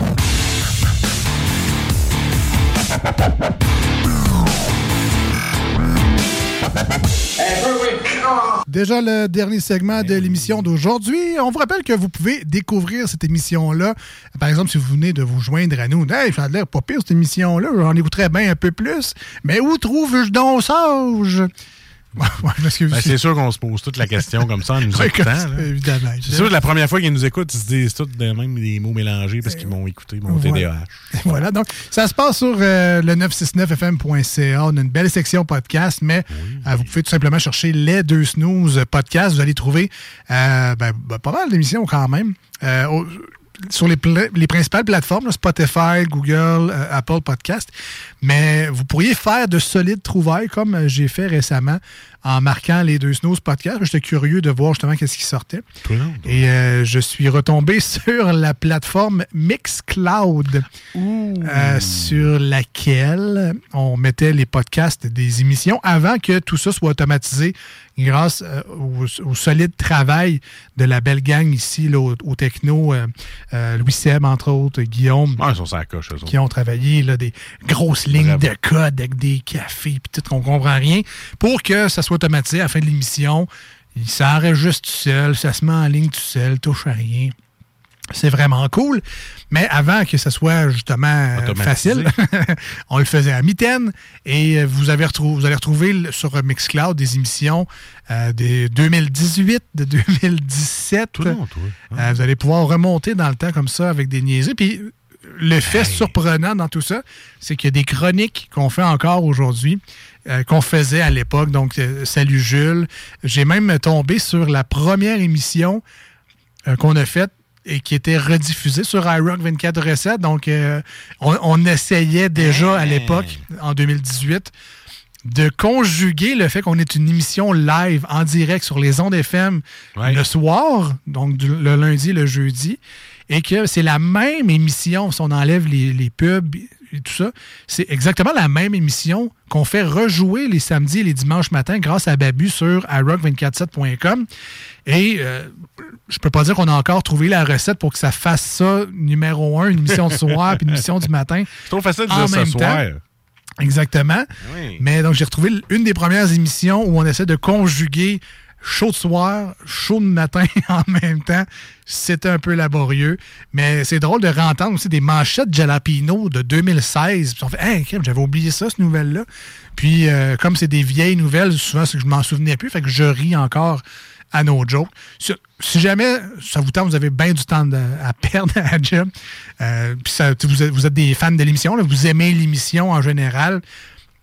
Déjà le dernier segment de l'émission d'aujourd'hui. On vous rappelle que vous pouvez découvrir cette émission-là. Par exemple, si vous venez de vous joindre à nous, hey, ça a l'air pas pire cette émission-là, j'en écouterais bien un peu plus. Mais où trouve-je donc sage? Ben, c'est sûr qu'on se pose toute la question comme ça en nous écoutant. évidemment. C'est sûr que la première fois qu'ils nous écoutent, ils se disent tous de même des mots mélangés parce qu'ils m'ont écouté mon Voilà. TDAH. Voilà, donc ça se passe sur euh, le 969fm.ca. On a une belle section podcast, mais euh, vous pouvez tout simplement chercher les deux snooze podcast. Vous allez trouver euh, ben, ben, pas mal d'émissions quand même. Au- sur les, principales plateformes, Spotify, Google, euh, Apple Podcast. Mais vous pourriez faire de solides trouvailles comme euh, j'ai fait récemment en marquant les deux snooze podcast. J'étais curieux de voir justement qu'est-ce qui sortait. Et euh, je suis retombé sur la plateforme Mixcloud, euh, sur laquelle on mettait les podcasts des émissions avant que tout ça soit automatisé grâce euh, au, au solide travail de la belle gang ici, là, au, au techno, euh, euh, Louis Seb, entre autres, Guillaume. Ouais, ils sont sur la coche, eux autres. Qui ont travaillé là, des grosses lignes de code avec des cafés, puis tout, qu'on comprend rien, pour que ça soit automatisé à la fin de l'émission. Il s'enregistre tout seul, ça se met en ligne tout seul, touche à rien. C'est vraiment cool. Mais avant que ça soit justement euh, facile, on le faisait à mitaine. Et euh, vous, avez retrou- vous allez retrouver sur Mixcloud des émissions euh, de 2018, de 2017. Euh, vous allez pouvoir remonter dans le temps comme ça avec des niaiseries. Puis le fait surprenant dans tout ça, c'est qu'il y a des chroniques qu'on fait encore aujourd'hui, euh, qu'on faisait à l'époque. Donc, euh, salut Jules. J'ai même tombé sur la première émission euh, qu'on a faite et qui était rediffusée sur iRock 24 recettes. Donc, on, on essayait déjà à l'époque, en 2018, de conjuguer le fait qu'on est une émission live en direct sur les ondes FM le soir, donc du- le lundi le jeudi, et que c'est la même émission, si on enlève les, les pubs et tout ça, c'est exactement la même émission qu'on fait rejouer les samedis et les dimanches matins grâce à Babu sur iRock247.com. Et euh, je peux pas dire qu'on a encore trouvé la recette pour que ça fasse ça numéro un, une émission de soir puis une émission du matin. C'est trop facile de dire ce même soir. temps. Exactement. Oui. Mais donc, j'ai retrouvé une des premières émissions où on essaie de conjuguer chaud de soir, chaud de matin en même temps. C'était un peu laborieux. Mais c'est drôle de réentendre aussi des manchettes Jalapino de 2016. Puis on fait, hey, j'avais oublié ça, cette nouvelle-là. Puis, euh, comme c'est des vieilles nouvelles, souvent, c'est que je m'en souvenais plus. Fait que je ris encore à nos jokes. Si, jamais ça vous tente, vous avez bien du temps à perdre à job, euh, vous, êtes, des fans de l'émission, vous aimez l'émission en général,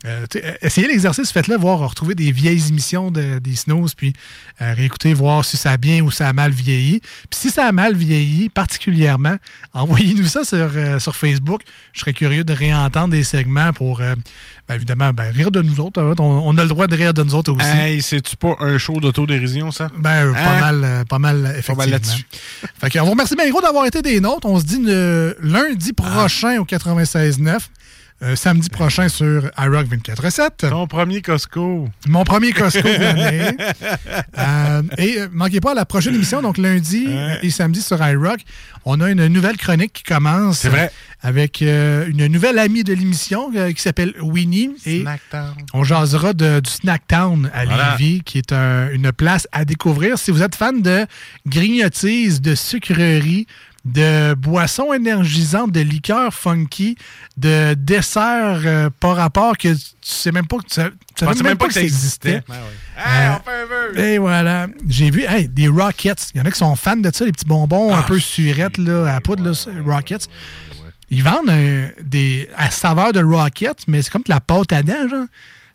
euh, euh, essayez l'exercice, faites-le, voir, retrouver des vieilles émissions de- des Snows, puis euh, réécouter, voir si ça a bien ou ça a mal vieilli. Puis si ça a mal vieilli, particulièrement, envoyez-nous ça sur, euh, sur Facebook. Je serais curieux de réentendre des segments pour, ben, évidemment, ben, rire de nous autres. On, on a le droit de rire de nous autres aussi. Hey, c'est-tu pas un show d'autodérision, ça? Ben, euh, pas Hein? mal, pas mal, effectivement. mal là-dessus. fait que, on vous remercie bien gros d'avoir été des nôtres. On se dit le lundi prochain au 96.9. euh, samedi prochain sur iRock 24.7. Ton premier Costco. Mon premier Costco de l'année. Euh, et euh, manquez pas la prochaine émission, donc lundi et samedi sur iRock, on a une nouvelle chronique qui commence. C'est vrai. Avec euh, une nouvelle amie de l'émission euh, qui s'appelle Winnie. Et Snacktown. on jasera de- du Snacktown à Voilà. Lévis, qui est un- une place à découvrir. Si vous êtes fan de grignotises, de sucreries, de boissons énergisantes, de liqueurs funky, de desserts euh, par rapport que tu sais même pas que tu savais- tu savais même, pas que ça existait. Euh, et voilà. J'ai vu hey, des Rockets. Il y en a qui sont fans de ça, les petits bonbons un peu surettes là, à poudre, là, Rockets. Ils vendent euh, des à saveur de Rockets, mais c'est comme de la pâte à dents, genre.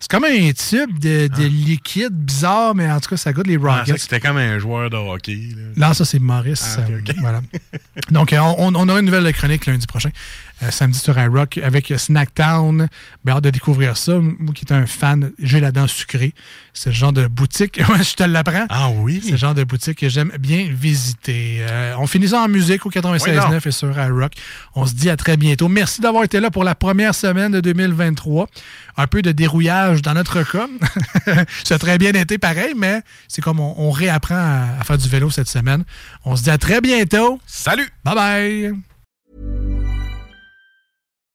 C'est comme un tube de, de liquide bizarre, mais en tout cas, ça goûte les pensais Rockets. c'était comme un joueur de hockey. là. Là, ça, c'est Maurice. Ah, euh, voilà. Donc, euh, on, on aura une nouvelle chronique lundi prochain, samedi sur iRock, avec euh, Snacktown. Ben, hâte de découvrir ça. Moi qui est un fan, j'ai la dent sucrée. C'est le genre de boutique, je te l'apprends. Ah oui? C'est le genre de boutique que j'aime bien visiter. Euh, on finit ça en musique au Oui, 96.9 et sur iRock. On se dit à très bientôt. Merci d'avoir été là pour la première semaine de 2023. Un peu de dérouillage dans notre cas. ça a très bien été pareil, mais c'est comme on, on réapprend à, à faire du vélo cette semaine. On se dit à très bientôt. Salut! Bye bye!